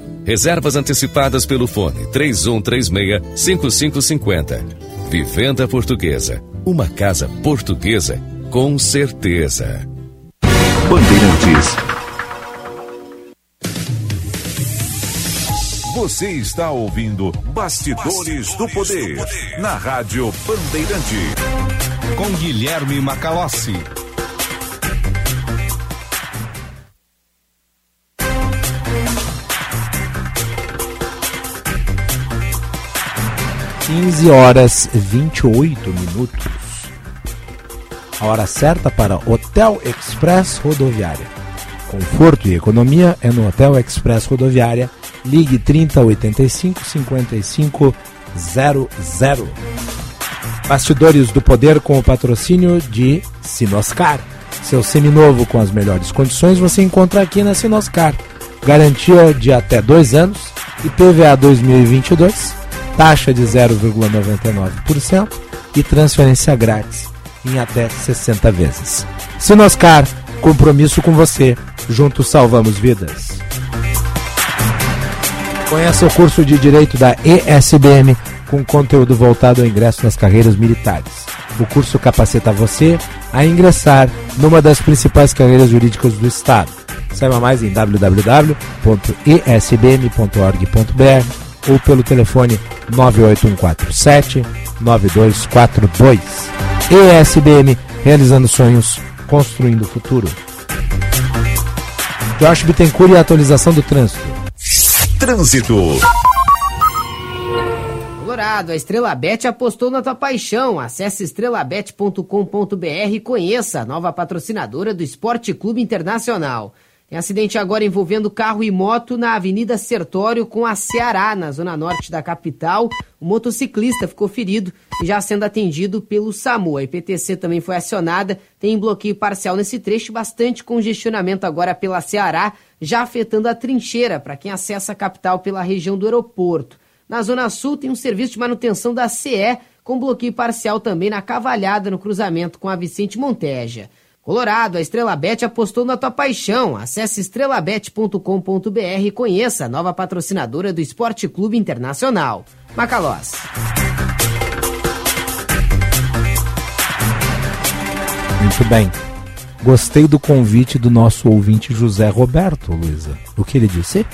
Reservas antecipadas pelo fone 3136-5550. Vivenda Portuguesa. Uma casa portuguesa com certeza. Bandeirantes. Você está ouvindo Bastidores, do, Poder, na Rádio Bandeirante. Com Guilherme Macalossi. 15 horas 28 minutos. A hora certa para Hotel Express Rodoviária. Conforto e economia é no Hotel Express Rodoviária. Ligue 3085 5500. Bastidores do Poder com o patrocínio de Sinoscar. Seu seminovo com as melhores condições você encontra aqui na Sinoscar. Garantia de até dois anos e PVA 2022 taxa de 0,99% e transferência grátis em até 60 vezes. Sinoscar, compromisso com você. Juntos salvamos vidas. Conheça o curso de Direito da ESBM com conteúdo voltado ao ingresso nas carreiras militares. O curso capacita você a ingressar numa das principais carreiras jurídicas do Estado. Saiba mais em www.esbm.org.br ou pelo telefone 98147 9242. ESBM, realizando sonhos, construindo o futuro. Josh Bittencourt e a atualização do trânsito. Trânsito. Colorado, a Estrela Bet apostou na tua paixão. Acesse estrelabet.com.br e conheça a nova patrocinadora do Esporte Clube Internacional. Tem acidente agora envolvendo carro e moto na Avenida Sertório com a Ceará, na zona norte da capital. O motociclista ficou ferido e já sendo atendido pelo SAMU. A IPTC também foi acionada, tem bloqueio parcial nesse trecho, bastante congestionamento agora pela Ceará, já afetando a trincheira para quem acessa a capital pela região do aeroporto. Na Zona Sul tem um serviço de manutenção da CE, com bloqueio parcial também na Cavalhada, no cruzamento com a Vicente Monteja. Colorado, a Estrela Bet apostou na tua paixão. Acesse estrelabet.com.br e conheça a nova patrocinadora do Esporte Clube Internacional. Macalós. Muito bem. Gostei do convite do nosso ouvinte José Roberto, Luísa. O que ele disse?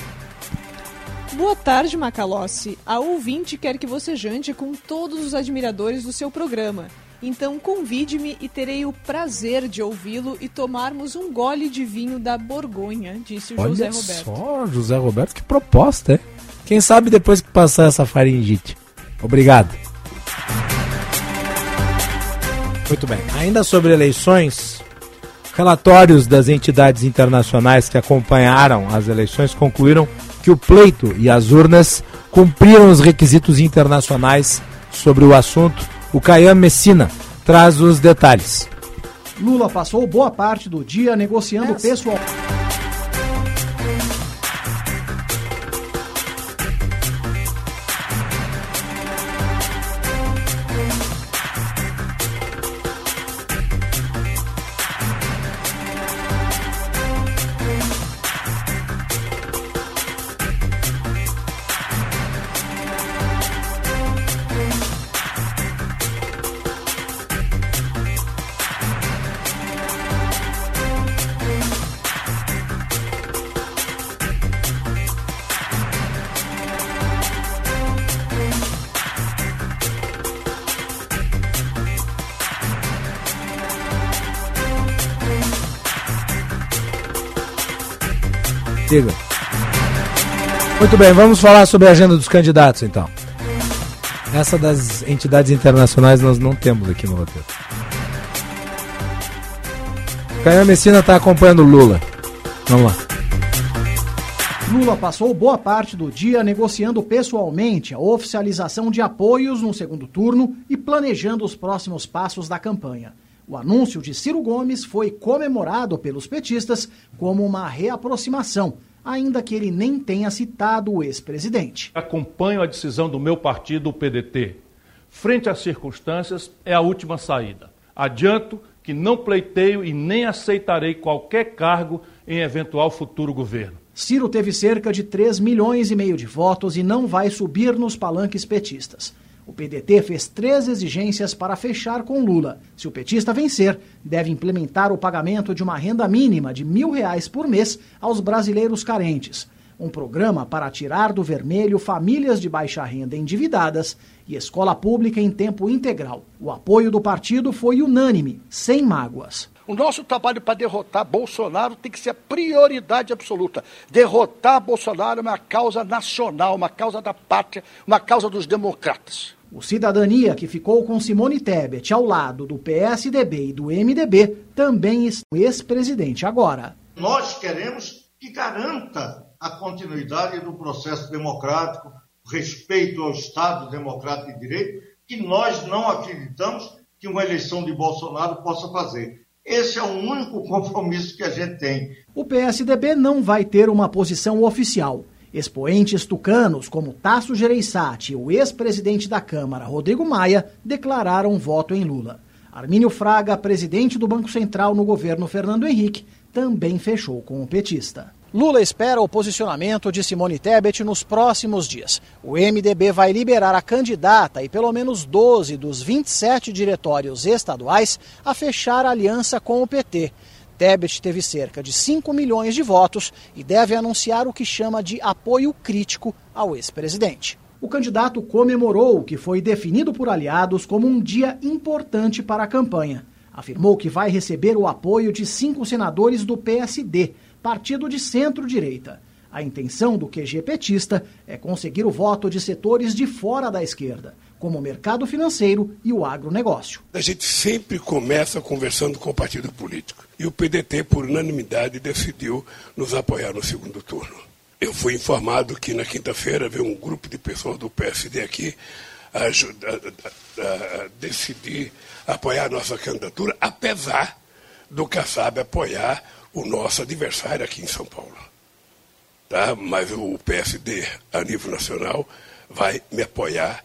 Boa tarde, Macalossi. A ouvinte quer que você jante com todos os admiradores do seu programa. Então convide-me e terei o prazer de ouvi-lo e tomarmos um gole de vinho da Borgonha, disse o Olha José Roberto. só, José Roberto, que proposta, é? Quem sabe depois que passar essa faringite. Obrigado. Muito bem. Ainda sobre eleições, relatórios das entidades internacionais que acompanharam as eleições concluíram que o pleito e as urnas cumpriram os requisitos internacionais sobre o assunto. O Caian Messina traz os detalhes. Lula passou boa parte do dia negociando pessoal. Bem, vamos falar sobre a agenda dos candidatos então. Essa das entidades internacionais nós não temos aqui no roteiro. Caio Messina está acompanhando Lula. Vamos lá. Lula passou boa parte do dia negociando pessoalmente a oficialização de apoios no segundo turno e planejando os próximos passos da campanha. O anúncio de Ciro Gomes foi comemorado pelos petistas como uma reaproximação, ainda que ele nem tenha citado o ex-presidente. Acompanho a decisão do meu partido, o PDT. Frente às circunstâncias, é a última saída. Adianto que não pleiteio e nem aceitarei qualquer cargo em eventual futuro governo. Ciro teve cerca de 3 milhões e meio de votos e não vai subir nos palanques petistas. O PDT fez três exigências para fechar com Lula. Se o petista vencer, deve implementar o pagamento de uma renda mínima de mil reais por mês aos brasileiros carentes. Um programa para tirar do vermelho famílias de baixa renda endividadas e escola pública em tempo integral. O apoio do partido foi unânime, sem mágoas. O nosso trabalho para derrotar Bolsonaro tem que ser a prioridade absoluta. Derrotar Bolsonaro é uma causa nacional, uma causa da pátria, uma causa dos democratas. O Cidadania, que ficou com Simone Tebet ao lado do PSDB e do MDB, também está o ex-presidente agora. Nós queremos que garanta a continuidade do processo democrático, respeito ao Estado democrático de direito, que nós não acreditamos que uma eleição de Bolsonaro possa fazer. Esse é o único compromisso que a gente tem. O PSDB não vai ter uma posição oficial. Expoentes tucanos como Tasso Gereissati e o ex-presidente da Câmara, Rodrigo Maia, declararam voto em Lula. Armínio Fraga, presidente do Banco Central no governo Fernando Henrique, também fechou com o petista. Lula espera o posicionamento de Simone Tebet nos próximos dias. O MDB vai liberar a candidata e pelo menos 12 dos 27 diretórios estaduais a fechar aliança com o PT. Tebet teve cerca de 5 milhões de votos e deve anunciar o que chama de apoio crítico ao ex-presidente. O candidato comemorou o que foi definido por aliados como um dia importante para a campanha. Afirmou que vai receber o apoio de cinco senadores do PSD, partido de centro-direita. A intenção do QG petista é conseguir o voto de setores de fora da esquerda, como o mercado financeiro e o agronegócio. A gente sempre começa conversando com o partido político. E o PDT, por unanimidade, decidiu nos apoiar no segundo turno. Eu fui informado que na quinta-feira veio um grupo de pessoas do PSD aqui a, a, a, a decidir apoiar a nossa candidatura, apesar do Kassab apoiar o nosso adversário aqui em São Paulo. Tá? Mas o PSD, a nível nacional, vai me apoiar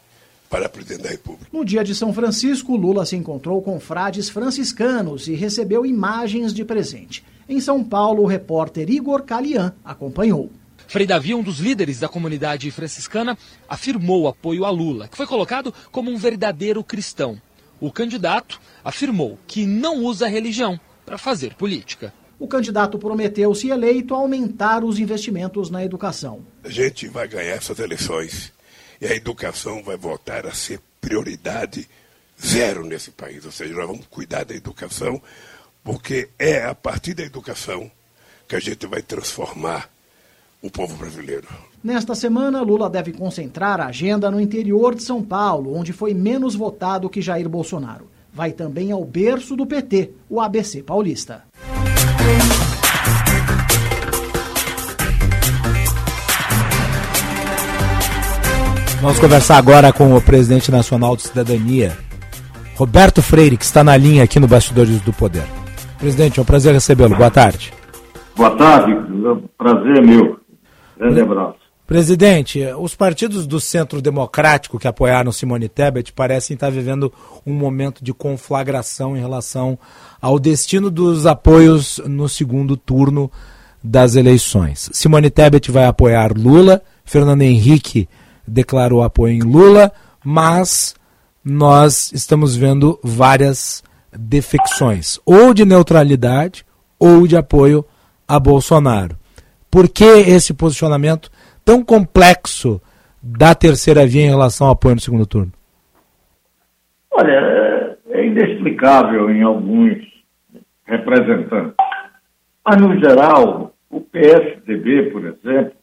para presidente da República. No dia de São Francisco, Lula se encontrou com frades franciscanos e recebeu imagens de presente. Em São Paulo, o repórter Igor Calian acompanhou. Frei Davi, um dos líderes da comunidade franciscana, afirmou apoio a Lula, que foi colocado como um verdadeiro cristão. O candidato afirmou que não usa a religião para fazer política. O candidato prometeu, se eleito, aumentar os investimentos na educação. A gente vai ganhar essas eleições e a educação vai voltar a ser prioridade zero nesse país. Ou seja, nós vamos cuidar da educação, porque é a partir da educação que a gente vai transformar o povo brasileiro. Nesta semana, Lula deve concentrar a agenda no interior de São Paulo, onde foi menos votado que Jair Bolsonaro. Vai também ao berço do PT, o ABC paulista. Vamos conversar agora com o presidente nacional de cidadania, Roberto Freire, que está na linha aqui no Bastidores do Poder. Presidente, é um prazer recebê-lo. Boa tarde. Boa tarde, prazer é meu. Grande abraço. Presidente, os partidos do Centro Democrático que apoiaram Simone Tebet parecem estar vivendo um momento de conflagração em relação ao destino dos apoios no segundo turno das eleições. Simone Tebet vai apoiar Lula, Fernando Henrique declarou apoio em Lula, mas nós estamos vendo várias defecções, ou de neutralidade ou de apoio a Bolsonaro. Por que esse posicionamento tão complexo da terceira via em relação ao apoio no segundo turno? Olha, é inexplicável em alguns representantes. Mas, no geral, o PSDB, por exemplo,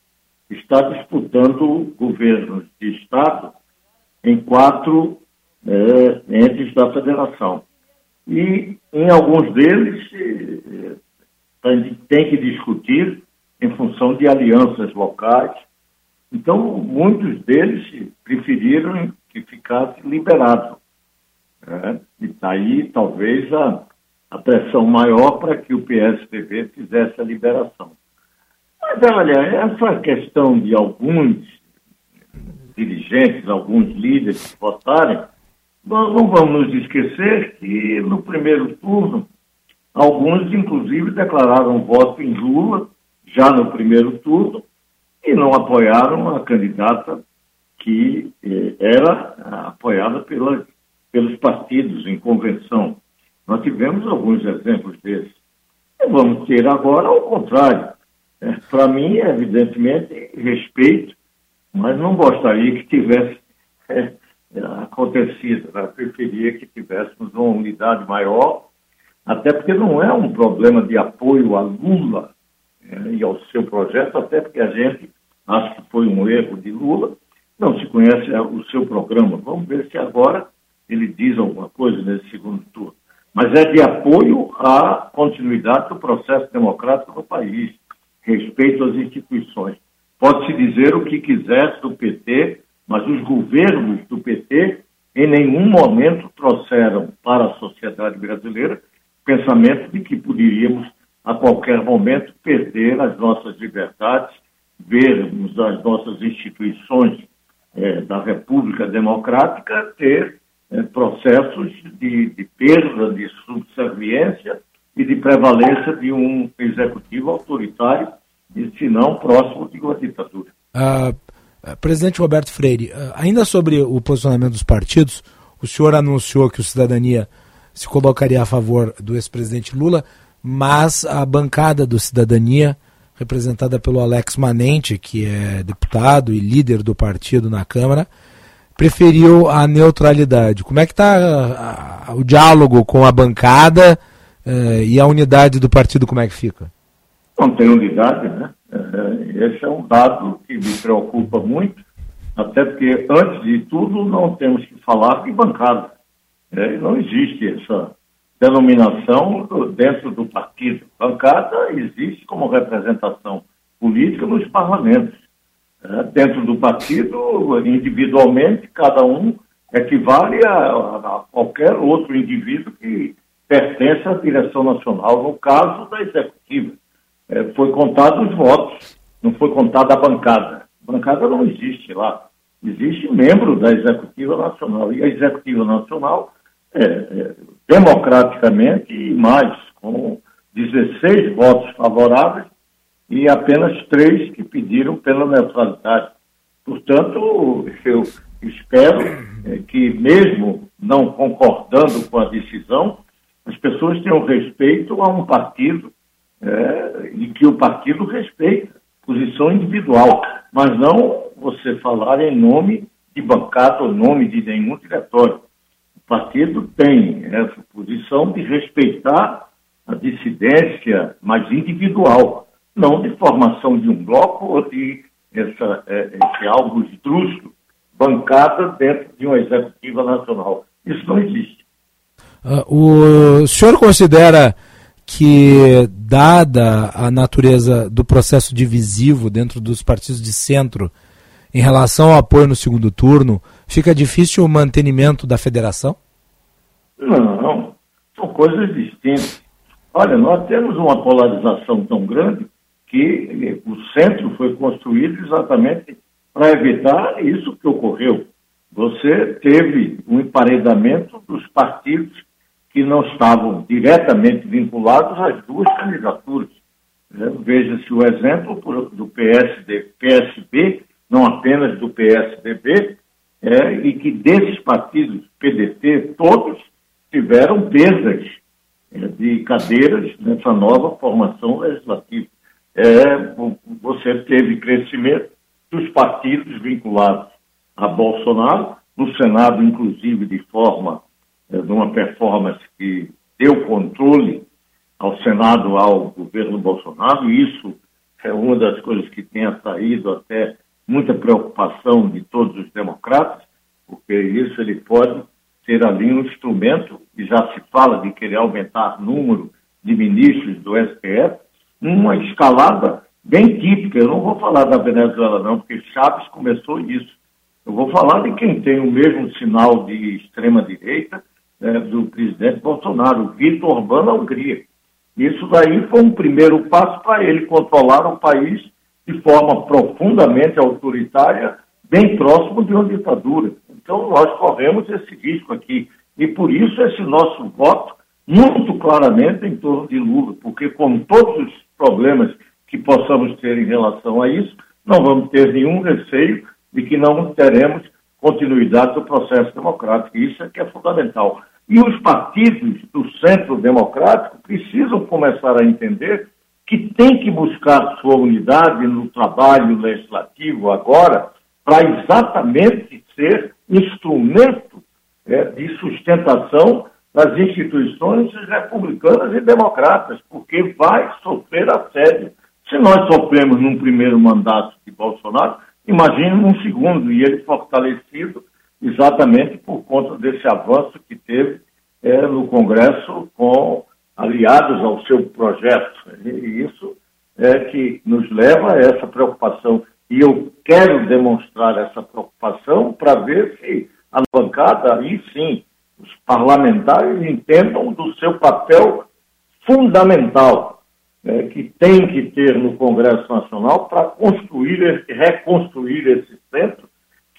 está disputando governos de Estado em quatro é, entes da federação. E em alguns deles é, tem que discutir em função de alianças locais. Então, muitos deles preferiram que ficasse liberado. Né? E daí, talvez, a, a pressão maior para que o PSDB fizesse a liberação. Mas olha, essa questão de alguns dirigentes, alguns líderes votarem, nós não vamos nos esquecer que no primeiro turno, alguns inclusive declararam voto em Lula, já no primeiro turno, e não apoiaram a candidata que eh, era apoiada pela, pelos partidos em convenção. Nós tivemos alguns exemplos desses. E vamos ter agora o contrário. Para mim, evidentemente, respeito, mas não gostaria que tivesse é, acontecido. Né? Preferia que tivéssemos uma unidade maior, até porque não é um problema de apoio a Lula é, e ao seu projeto, até porque a gente acha que foi um erro de Lula, não se conhece o seu programa. Vamos ver se agora ele diz alguma coisa nesse segundo turno. Mas é de apoio à continuidade do processo democrático no país respeito às instituições. Pode-se dizer o que quiser do PT, mas os governos do PT em nenhum momento trouxeram para a sociedade brasileira pensamento de que poderíamos a qualquer momento perder as nossas liberdades, vermos as nossas instituições eh, da República Democrática ter eh, processos de, de perda de subserviência e de prevalência de um executivo autoritário, e se não próximo de uma ditadura. Uh, presidente Roberto Freire, uh, ainda sobre o posicionamento dos partidos, o senhor anunciou que o Cidadania se colocaria a favor do ex-presidente Lula, mas a bancada do Cidadania, representada pelo Alex Manente, que é deputado e líder do partido na Câmara, preferiu a neutralidade. Como é que está o diálogo com a bancada? Uh, e a unidade do partido como é que fica? não tem unidade, né? É, esse é um dado que me preocupa muito, até porque, antes de tudo, não temos que falar de bancada. É, não existe essa denominação dentro do partido. Bancada existe como representação política nos parlamentos. É, dentro do partido, individualmente, cada um equivale a, a, qualquer outro indivíduo que pertence à direção nacional, no caso da executiva. É, foi contado os votos, não foi contada a bancada. A bancada não existe lá. Existe membro da executiva nacional. E a executiva nacional, é, é, democraticamente e mais, com 16 votos favoráveis e apenas três que pediram pela neutralidade. Portanto, eu espero é, que, mesmo não concordando com a decisão, as pessoas tenham respeito a um partido é, e que o partido respeita posição individual, mas não você falar em nome de bancada ou nome de nenhum diretório. O partido tem essa posição de respeitar a dissidência mais individual, não de formação de um bloco ou de essa, é, esse algo estrúxulo, bancada dentro de uma executiva nacional. Isso não existe. Uh, o senhor considera que, dada a natureza do processo divisivo dentro dos partidos de centro, em relação ao apoio no segundo turno, fica difícil o mantenimento da federação? Não, são coisas distintas. Olha, nós temos uma polarização tão grande que o centro foi construído exatamente para evitar isso que ocorreu. Você teve um emparedamento dos partidos que não estavam diretamente vinculados às duas candidaturas. Né? Veja-se o exemplo do PSD, PSB, não apenas do PSDB, é, e que desses partidos, PDT, todos tiveram perdas é, de cadeiras nessa nova formação legislativa. É, você teve crescimento dos partidos vinculados a Bolsonaro, no Senado, inclusive, de forma é, de uma performance que deu controle ao Senado, ao governo Bolsonaro, e isso é uma das coisas que tem atraído até muita preocupação de todos os democratas, porque isso ele pode ser ali um instrumento, e já se fala de querer aumentar o número de ministros do STF, uma escalada bem típica. Eu não vou falar da Venezuela, não, porque Chaves começou isso. Eu vou falar de quem tem o mesmo sinal de extrema-direita né, do presidente Bolsonaro, Vitor Orbán na Hungria. Isso daí foi um primeiro passo para ele controlar o país de forma profundamente autoritária, bem próximo de uma ditadura. Então nós corremos esse risco aqui. E por isso esse nosso voto muito claramente em torno de Lula, porque com todos os problemas que possamos ter em relação a isso, não vamos ter nenhum receio de que não teremos continuidade do processo democrático. Isso é que é fundamental. E os partidos do centro democrático precisam começar a entender que tem que buscar sua unidade no trabalho legislativo agora para exatamente ser instrumento é, de sustentação das instituições republicanas e democratas, porque vai sofrer assédio. Se nós sofremos num primeiro mandato de Bolsonaro, imagine num segundo, e ele fortalecido exatamente por conta desse avanço que teve é, no Congresso com aliados ao seu projeto. E isso é que nos leva a essa preocupação. E eu quero demonstrar essa preocupação para ver se a bancada, aí sim, os parlamentares entendam do seu papel fundamental né, que tem que ter no Congresso Nacional para construir, reconstruir esse centro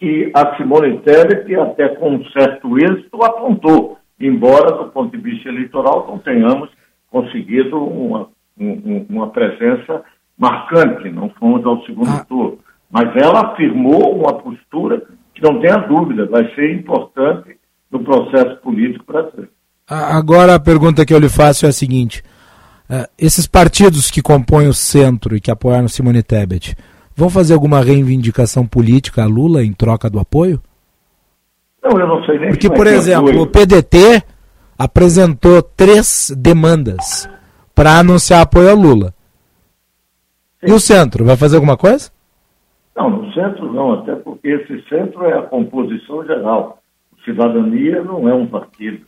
que a Simone Tebet, até com um certo êxito, apontou, embora do ponto de vista eleitoral não tenhamos conseguido uma, um, uma presença marcante, não fomos ao segundo ah. turno. Mas ela afirmou uma postura que não tenha dúvida, vai ser importante no processo político brasileiro. Agora a pergunta que eu lhe faço é a seguinte: uh, esses partidos que compõem o centro e que apoiaram Simone Tebet, Vão fazer alguma reivindicação política a Lula em troca do apoio? Não, eu não sei nem Porque, por exemplo, o PDT apresentou três demandas para anunciar apoio a Lula. E o centro, vai fazer alguma coisa? Não, no centro não, até porque esse centro é a composição geral. Cidadania não é um partido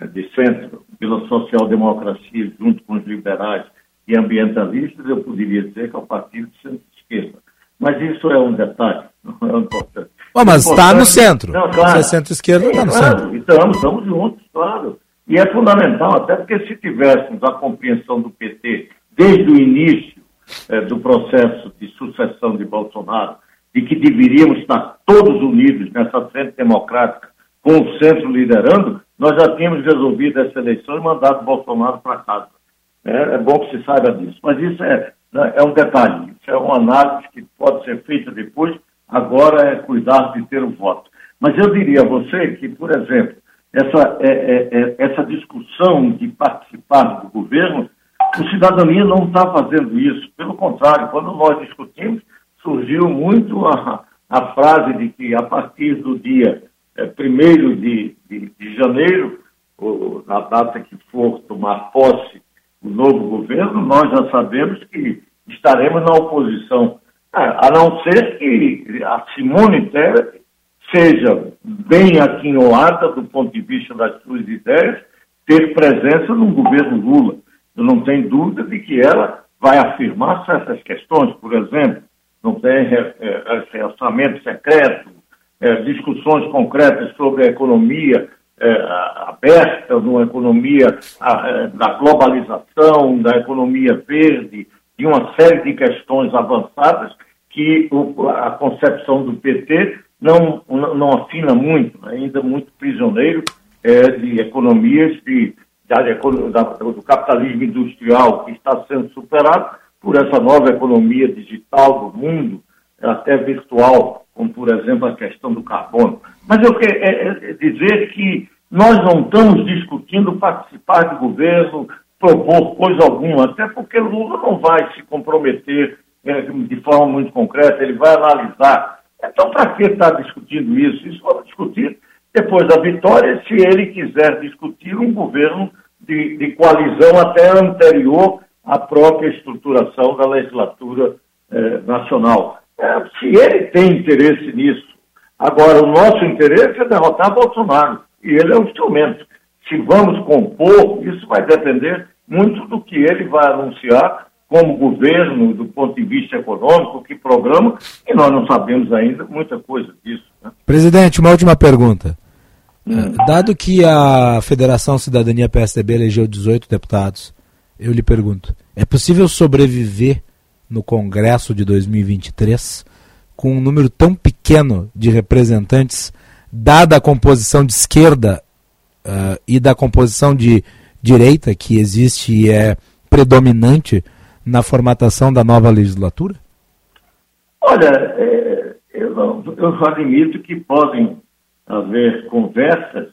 é de centro. Pela social-democracia, junto com os liberais e ambientalistas, eu poderia dizer que é o partido de centro-esquerda. Mas isso é um detalhe, não é importante. Oh, mas está no centro. Não, claro. Se é centro-esquerda, está no claro, centro. Estamos, estamos juntos, claro. E é fundamental, até porque se tivéssemos a compreensão do PT desde o início eh, do processo de sucessão de Bolsonaro, e que deveríamos estar todos unidos nessa frente democrática, com o centro liderando, nós já tínhamos resolvido essa eleição e mandado Bolsonaro para casa. É, é, bom que se saiba disso. Mas isso é, é um detalhe, isso é uma análise que pode ser feita depois, agora é cuidar de ter o voto. Mas eu diria a você que, por exemplo, essa, é, é, é essa discussão de participar do governo, o cidadania não está fazendo isso. Pelo contrário, quando nós discutimos, surgiu muito a, a frase de que a partir do dia é, 1 de, de, de, janeiro, ou, na data que for tomar posse o novo governo, nós já sabemos que estaremos na oposição. a não ser que a Simone Tebet seja bem aquinhoada do ponto de vista das suas ideias, ter presença no governo Lula. Eu não tenho dúvida de que ela vai afirmar certas questões, por exemplo, não tem é, é, orçamento secreto, é, discussões concretas sobre a economia é, aberta, uma economia é, da globalização, da economia verde, de uma série de questões avançadas que o, a concepção do PT não, não afina muito, ainda muito prisioneiro é, de economias de, da, da, do capitalismo industrial que está sendo superado por essa nova economia digital do mundo, até virtual, como por exemplo a questão do carbono. Mas eu quero é, é dizer que nós não estamos discutindo participar do governo, propor coisa alguma, até porque Lula não vai se comprometer é, de forma muito concreta, ele vai analisar. Então, para que estar tá discutindo isso? Isso vamos discutir depois da vitória, se ele quiser discutir um governo de, de coalizão até anterior a própria estruturação da legislatura eh, nacional. É, se ele tem interesse nisso, agora o nosso interesse é derrotar Bolsonaro, e ele é um instrumento. Se vamos compor, isso vai depender muito do que ele vai anunciar como governo, do ponto de vista econômico, que programa, e nós não sabemos ainda muita coisa disso. Né? Presidente, uma última pergunta. Hum. Dado que a Federação Cidadania PSDB elegeu 18 deputados, eu lhe pergunto: é possível sobreviver no Congresso de 2023 com um número tão pequeno de representantes, dada a composição de esquerda uh, e da composição de direita que existe e é predominante na formatação da nova legislatura? Olha, é, eu, eu só admito que podem haver conversas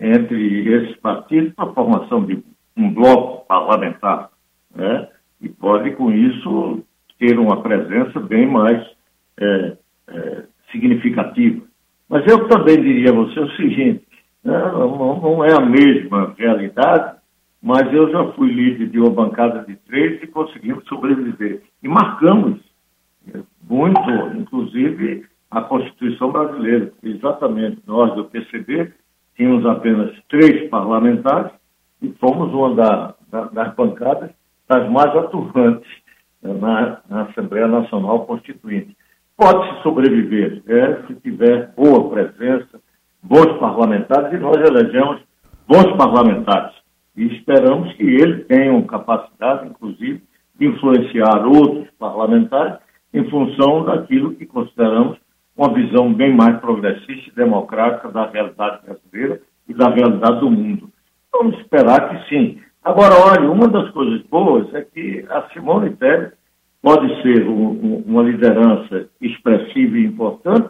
entre esses partidos para a formação de um bloco parlamentar, né? e pode, com isso, ter uma presença bem mais é, é, significativa. Mas eu também diria a você o seguinte? Não, não é a mesma realidade, mas eu já fui líder de uma bancada de três e conseguimos sobreviver. E marcamos é, muito, inclusive, a Constituição brasileira. Exatamente, nós do PCB tínhamos apenas três parlamentares e fomos uma da, da, das bancadas das mais atuantes né, na, na, Assembleia Nacional Constituinte. Pode-se sobreviver é, se tiver boa presença, bons parlamentares, e nós elegemos bons parlamentares. E esperamos que eles tenham capacidade, inclusive, de influenciar outros parlamentares em função daquilo que consideramos uma visão bem mais progressista e democrática da realidade brasileira e da realidade do mundo. Vamos esperar que sim. Agora, olha, uma das coisas boas é que a Simone Tebet pode ser um, um, uma liderança expressiva e importante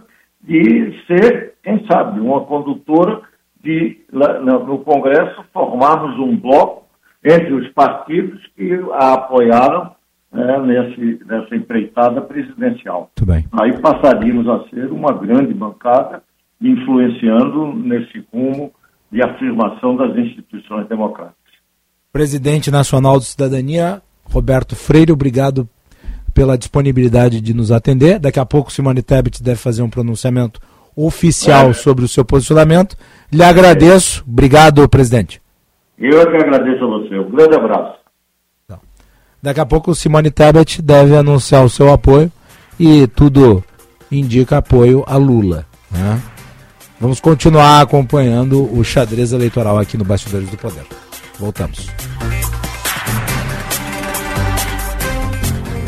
de ser, quem sabe, uma condutora de, no Congresso, formarmos um bloco entre os partidos que a apoiaram é, nesse, nessa empreitada presidencial. Aí passaríamos a ser uma grande bancada, influenciando nesse rumo de afirmação das instituições democráticas. Presidente Nacional de Cidadania, Roberto Freire, obrigado pela disponibilidade de nos atender. Daqui a pouco Simone Tebet deve fazer um pronunciamento oficial sobre o seu posicionamento. Lhe agradeço. Obrigado, presidente. Eu é que agradeço a você. Um grande abraço. Daqui a pouco Simone Tebet deve anunciar o seu apoio e tudo indica apoio a Lula. Né? Vamos continuar acompanhando o xadrez eleitoral aqui no Bastidores do Poder. Voltamos.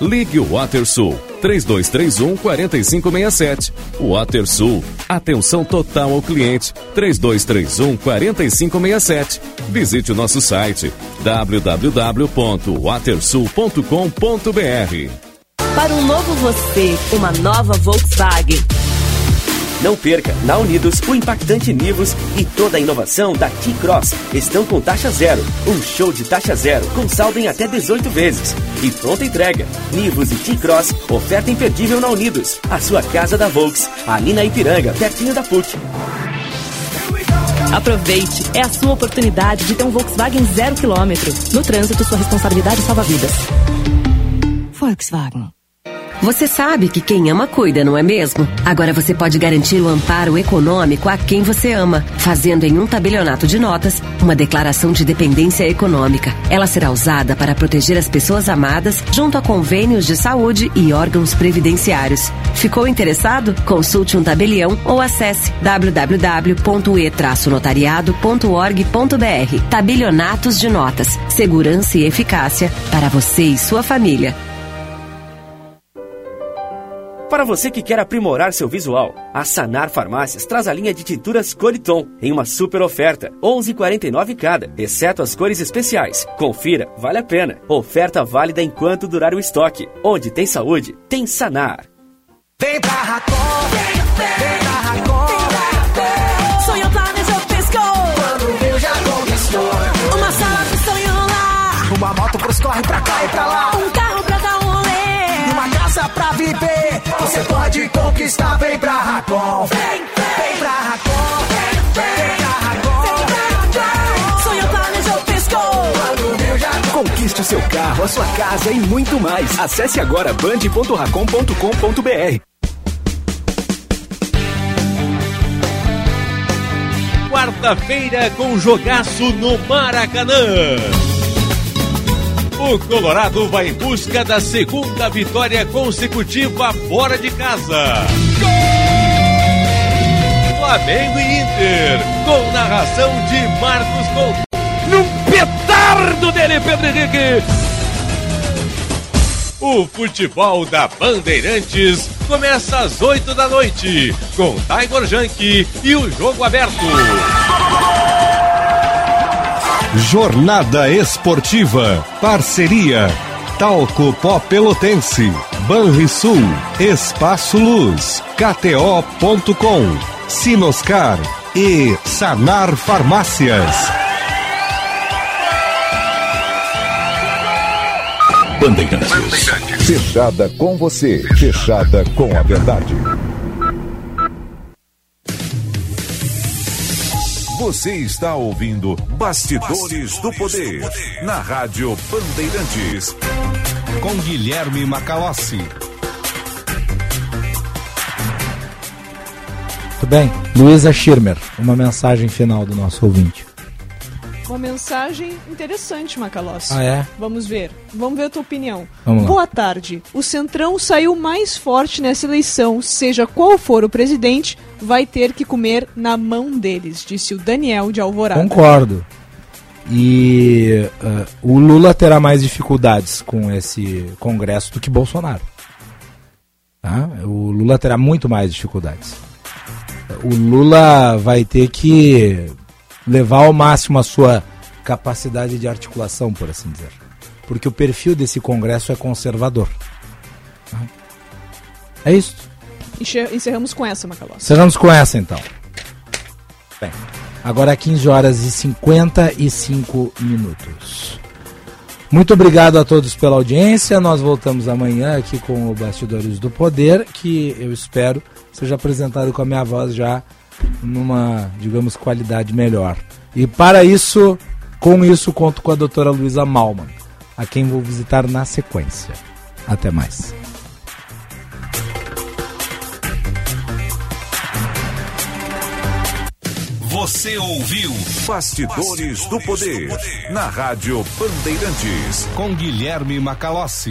Ligue o WaterSul 3231 4567. WaterSul. Atenção total ao cliente 3231 4567. Visite o nosso site www.watersul.com.br. Para um novo você, uma nova Volkswagen. Não perca, na Unidos, o impactante Nivus e toda a inovação da T-Cross estão com taxa zero. Um show de taxa zero, com saldo em até 18 vezes. E pronta entrega. Nivus e T-Cross, oferta imperdível na Unidos. A sua casa da Volks, ali na Ipiranga, pertinho da PUC. Aproveite, é a sua oportunidade de ter um Volkswagen zero quilômetro. No trânsito, sua responsabilidade salva vidas. Volkswagen. Você sabe que quem ama cuida, não é mesmo? Agora você pode garantir o amparo econômico a quem você ama, fazendo em um tabelionato de notas uma declaração de dependência econômica. Ela será usada para proteger as pessoas amadas junto a convênios de saúde e órgãos previdenciários. Ficou interessado? Consulte um tabelião ou acesse www.e-notariado.org.br. Tabelionatos de notas, segurança e eficácia para você e sua família. Para você que quer aprimorar seu visual, a Sanar Farmácias traz a linha de tinturas Coriton em uma super oferta, 11,49 cada, exceto as cores especiais. Confira, vale a pena. Oferta válida enquanto durar o estoque. Onde tem saúde, tem Sanar. Vem pra Racon, vem, vem pra Racon, Sonho planejou, piscou, quando viu já conquistou. Uma sala de sonho lá, uma moto pros corre pra cá e pra lá. Um Você pode conquistar, vem pra Racon. Vem, vem pra Racon, vem, vem pra Racon. Viu já Conquiste o seu carro, a sua casa e muito mais. Acesse agora band.racom.com.br. Quarta-feira com jogaço no Maracanã. O Colorado vai em busca da segunda vitória consecutiva fora de casa. Flamengo e Inter, com narração de Marcos Couto. Num petardo dele, Pedro Henrique. O futebol da Bandeirantes começa às 8 da noite, com Tiger Junk e o jogo aberto. Jornada Esportiva. Parceria. Talco Pó Pelotense. Banrisul. Espaço Luz. KTO.com. Sinoscar. E Sanar Farmácias. Bandeirantes. Fechada com você. Fechada com a verdade. Você está ouvindo Bastidores do Poder na Rádio Bandeirantes. Com Guilherme Macalossi. Muito bem. Luísa Schirmer, uma mensagem final do nosso ouvinte. Uma mensagem interessante, Macalossi. Ah, é? Vamos ver. Vamos ver a tua opinião. Boa tarde. O Centrão saiu mais forte nessa eleição. Seja qual for o presidente, vai ter que comer na mão deles, disse o Daniel de Alvorada. Concordo. E uh, o Lula terá mais dificuldades com esse Congresso do que Bolsonaro. Tá? O Lula terá muito mais dificuldades. O Lula vai ter que levar ao máximo a sua capacidade de articulação, por assim dizer. Porque o perfil desse Congresso é conservador. É isso. Encerramos com essa, Macalossi. Encerramos com essa então. Bem, agora 15 horas e 55 minutos. Muito obrigado a todos pela audiência. Nós voltamos amanhã aqui com o Bastidores do Poder, que eu espero seja apresentado com a minha voz já numa, digamos, qualidade melhor. E para isso, com isso, conto com a doutora Luísa Malman, a quem vou visitar na sequência. Até mais. Você ouviu Bastidores do Poder na Rádio Bandeirantes. Com Guilherme Macalossi.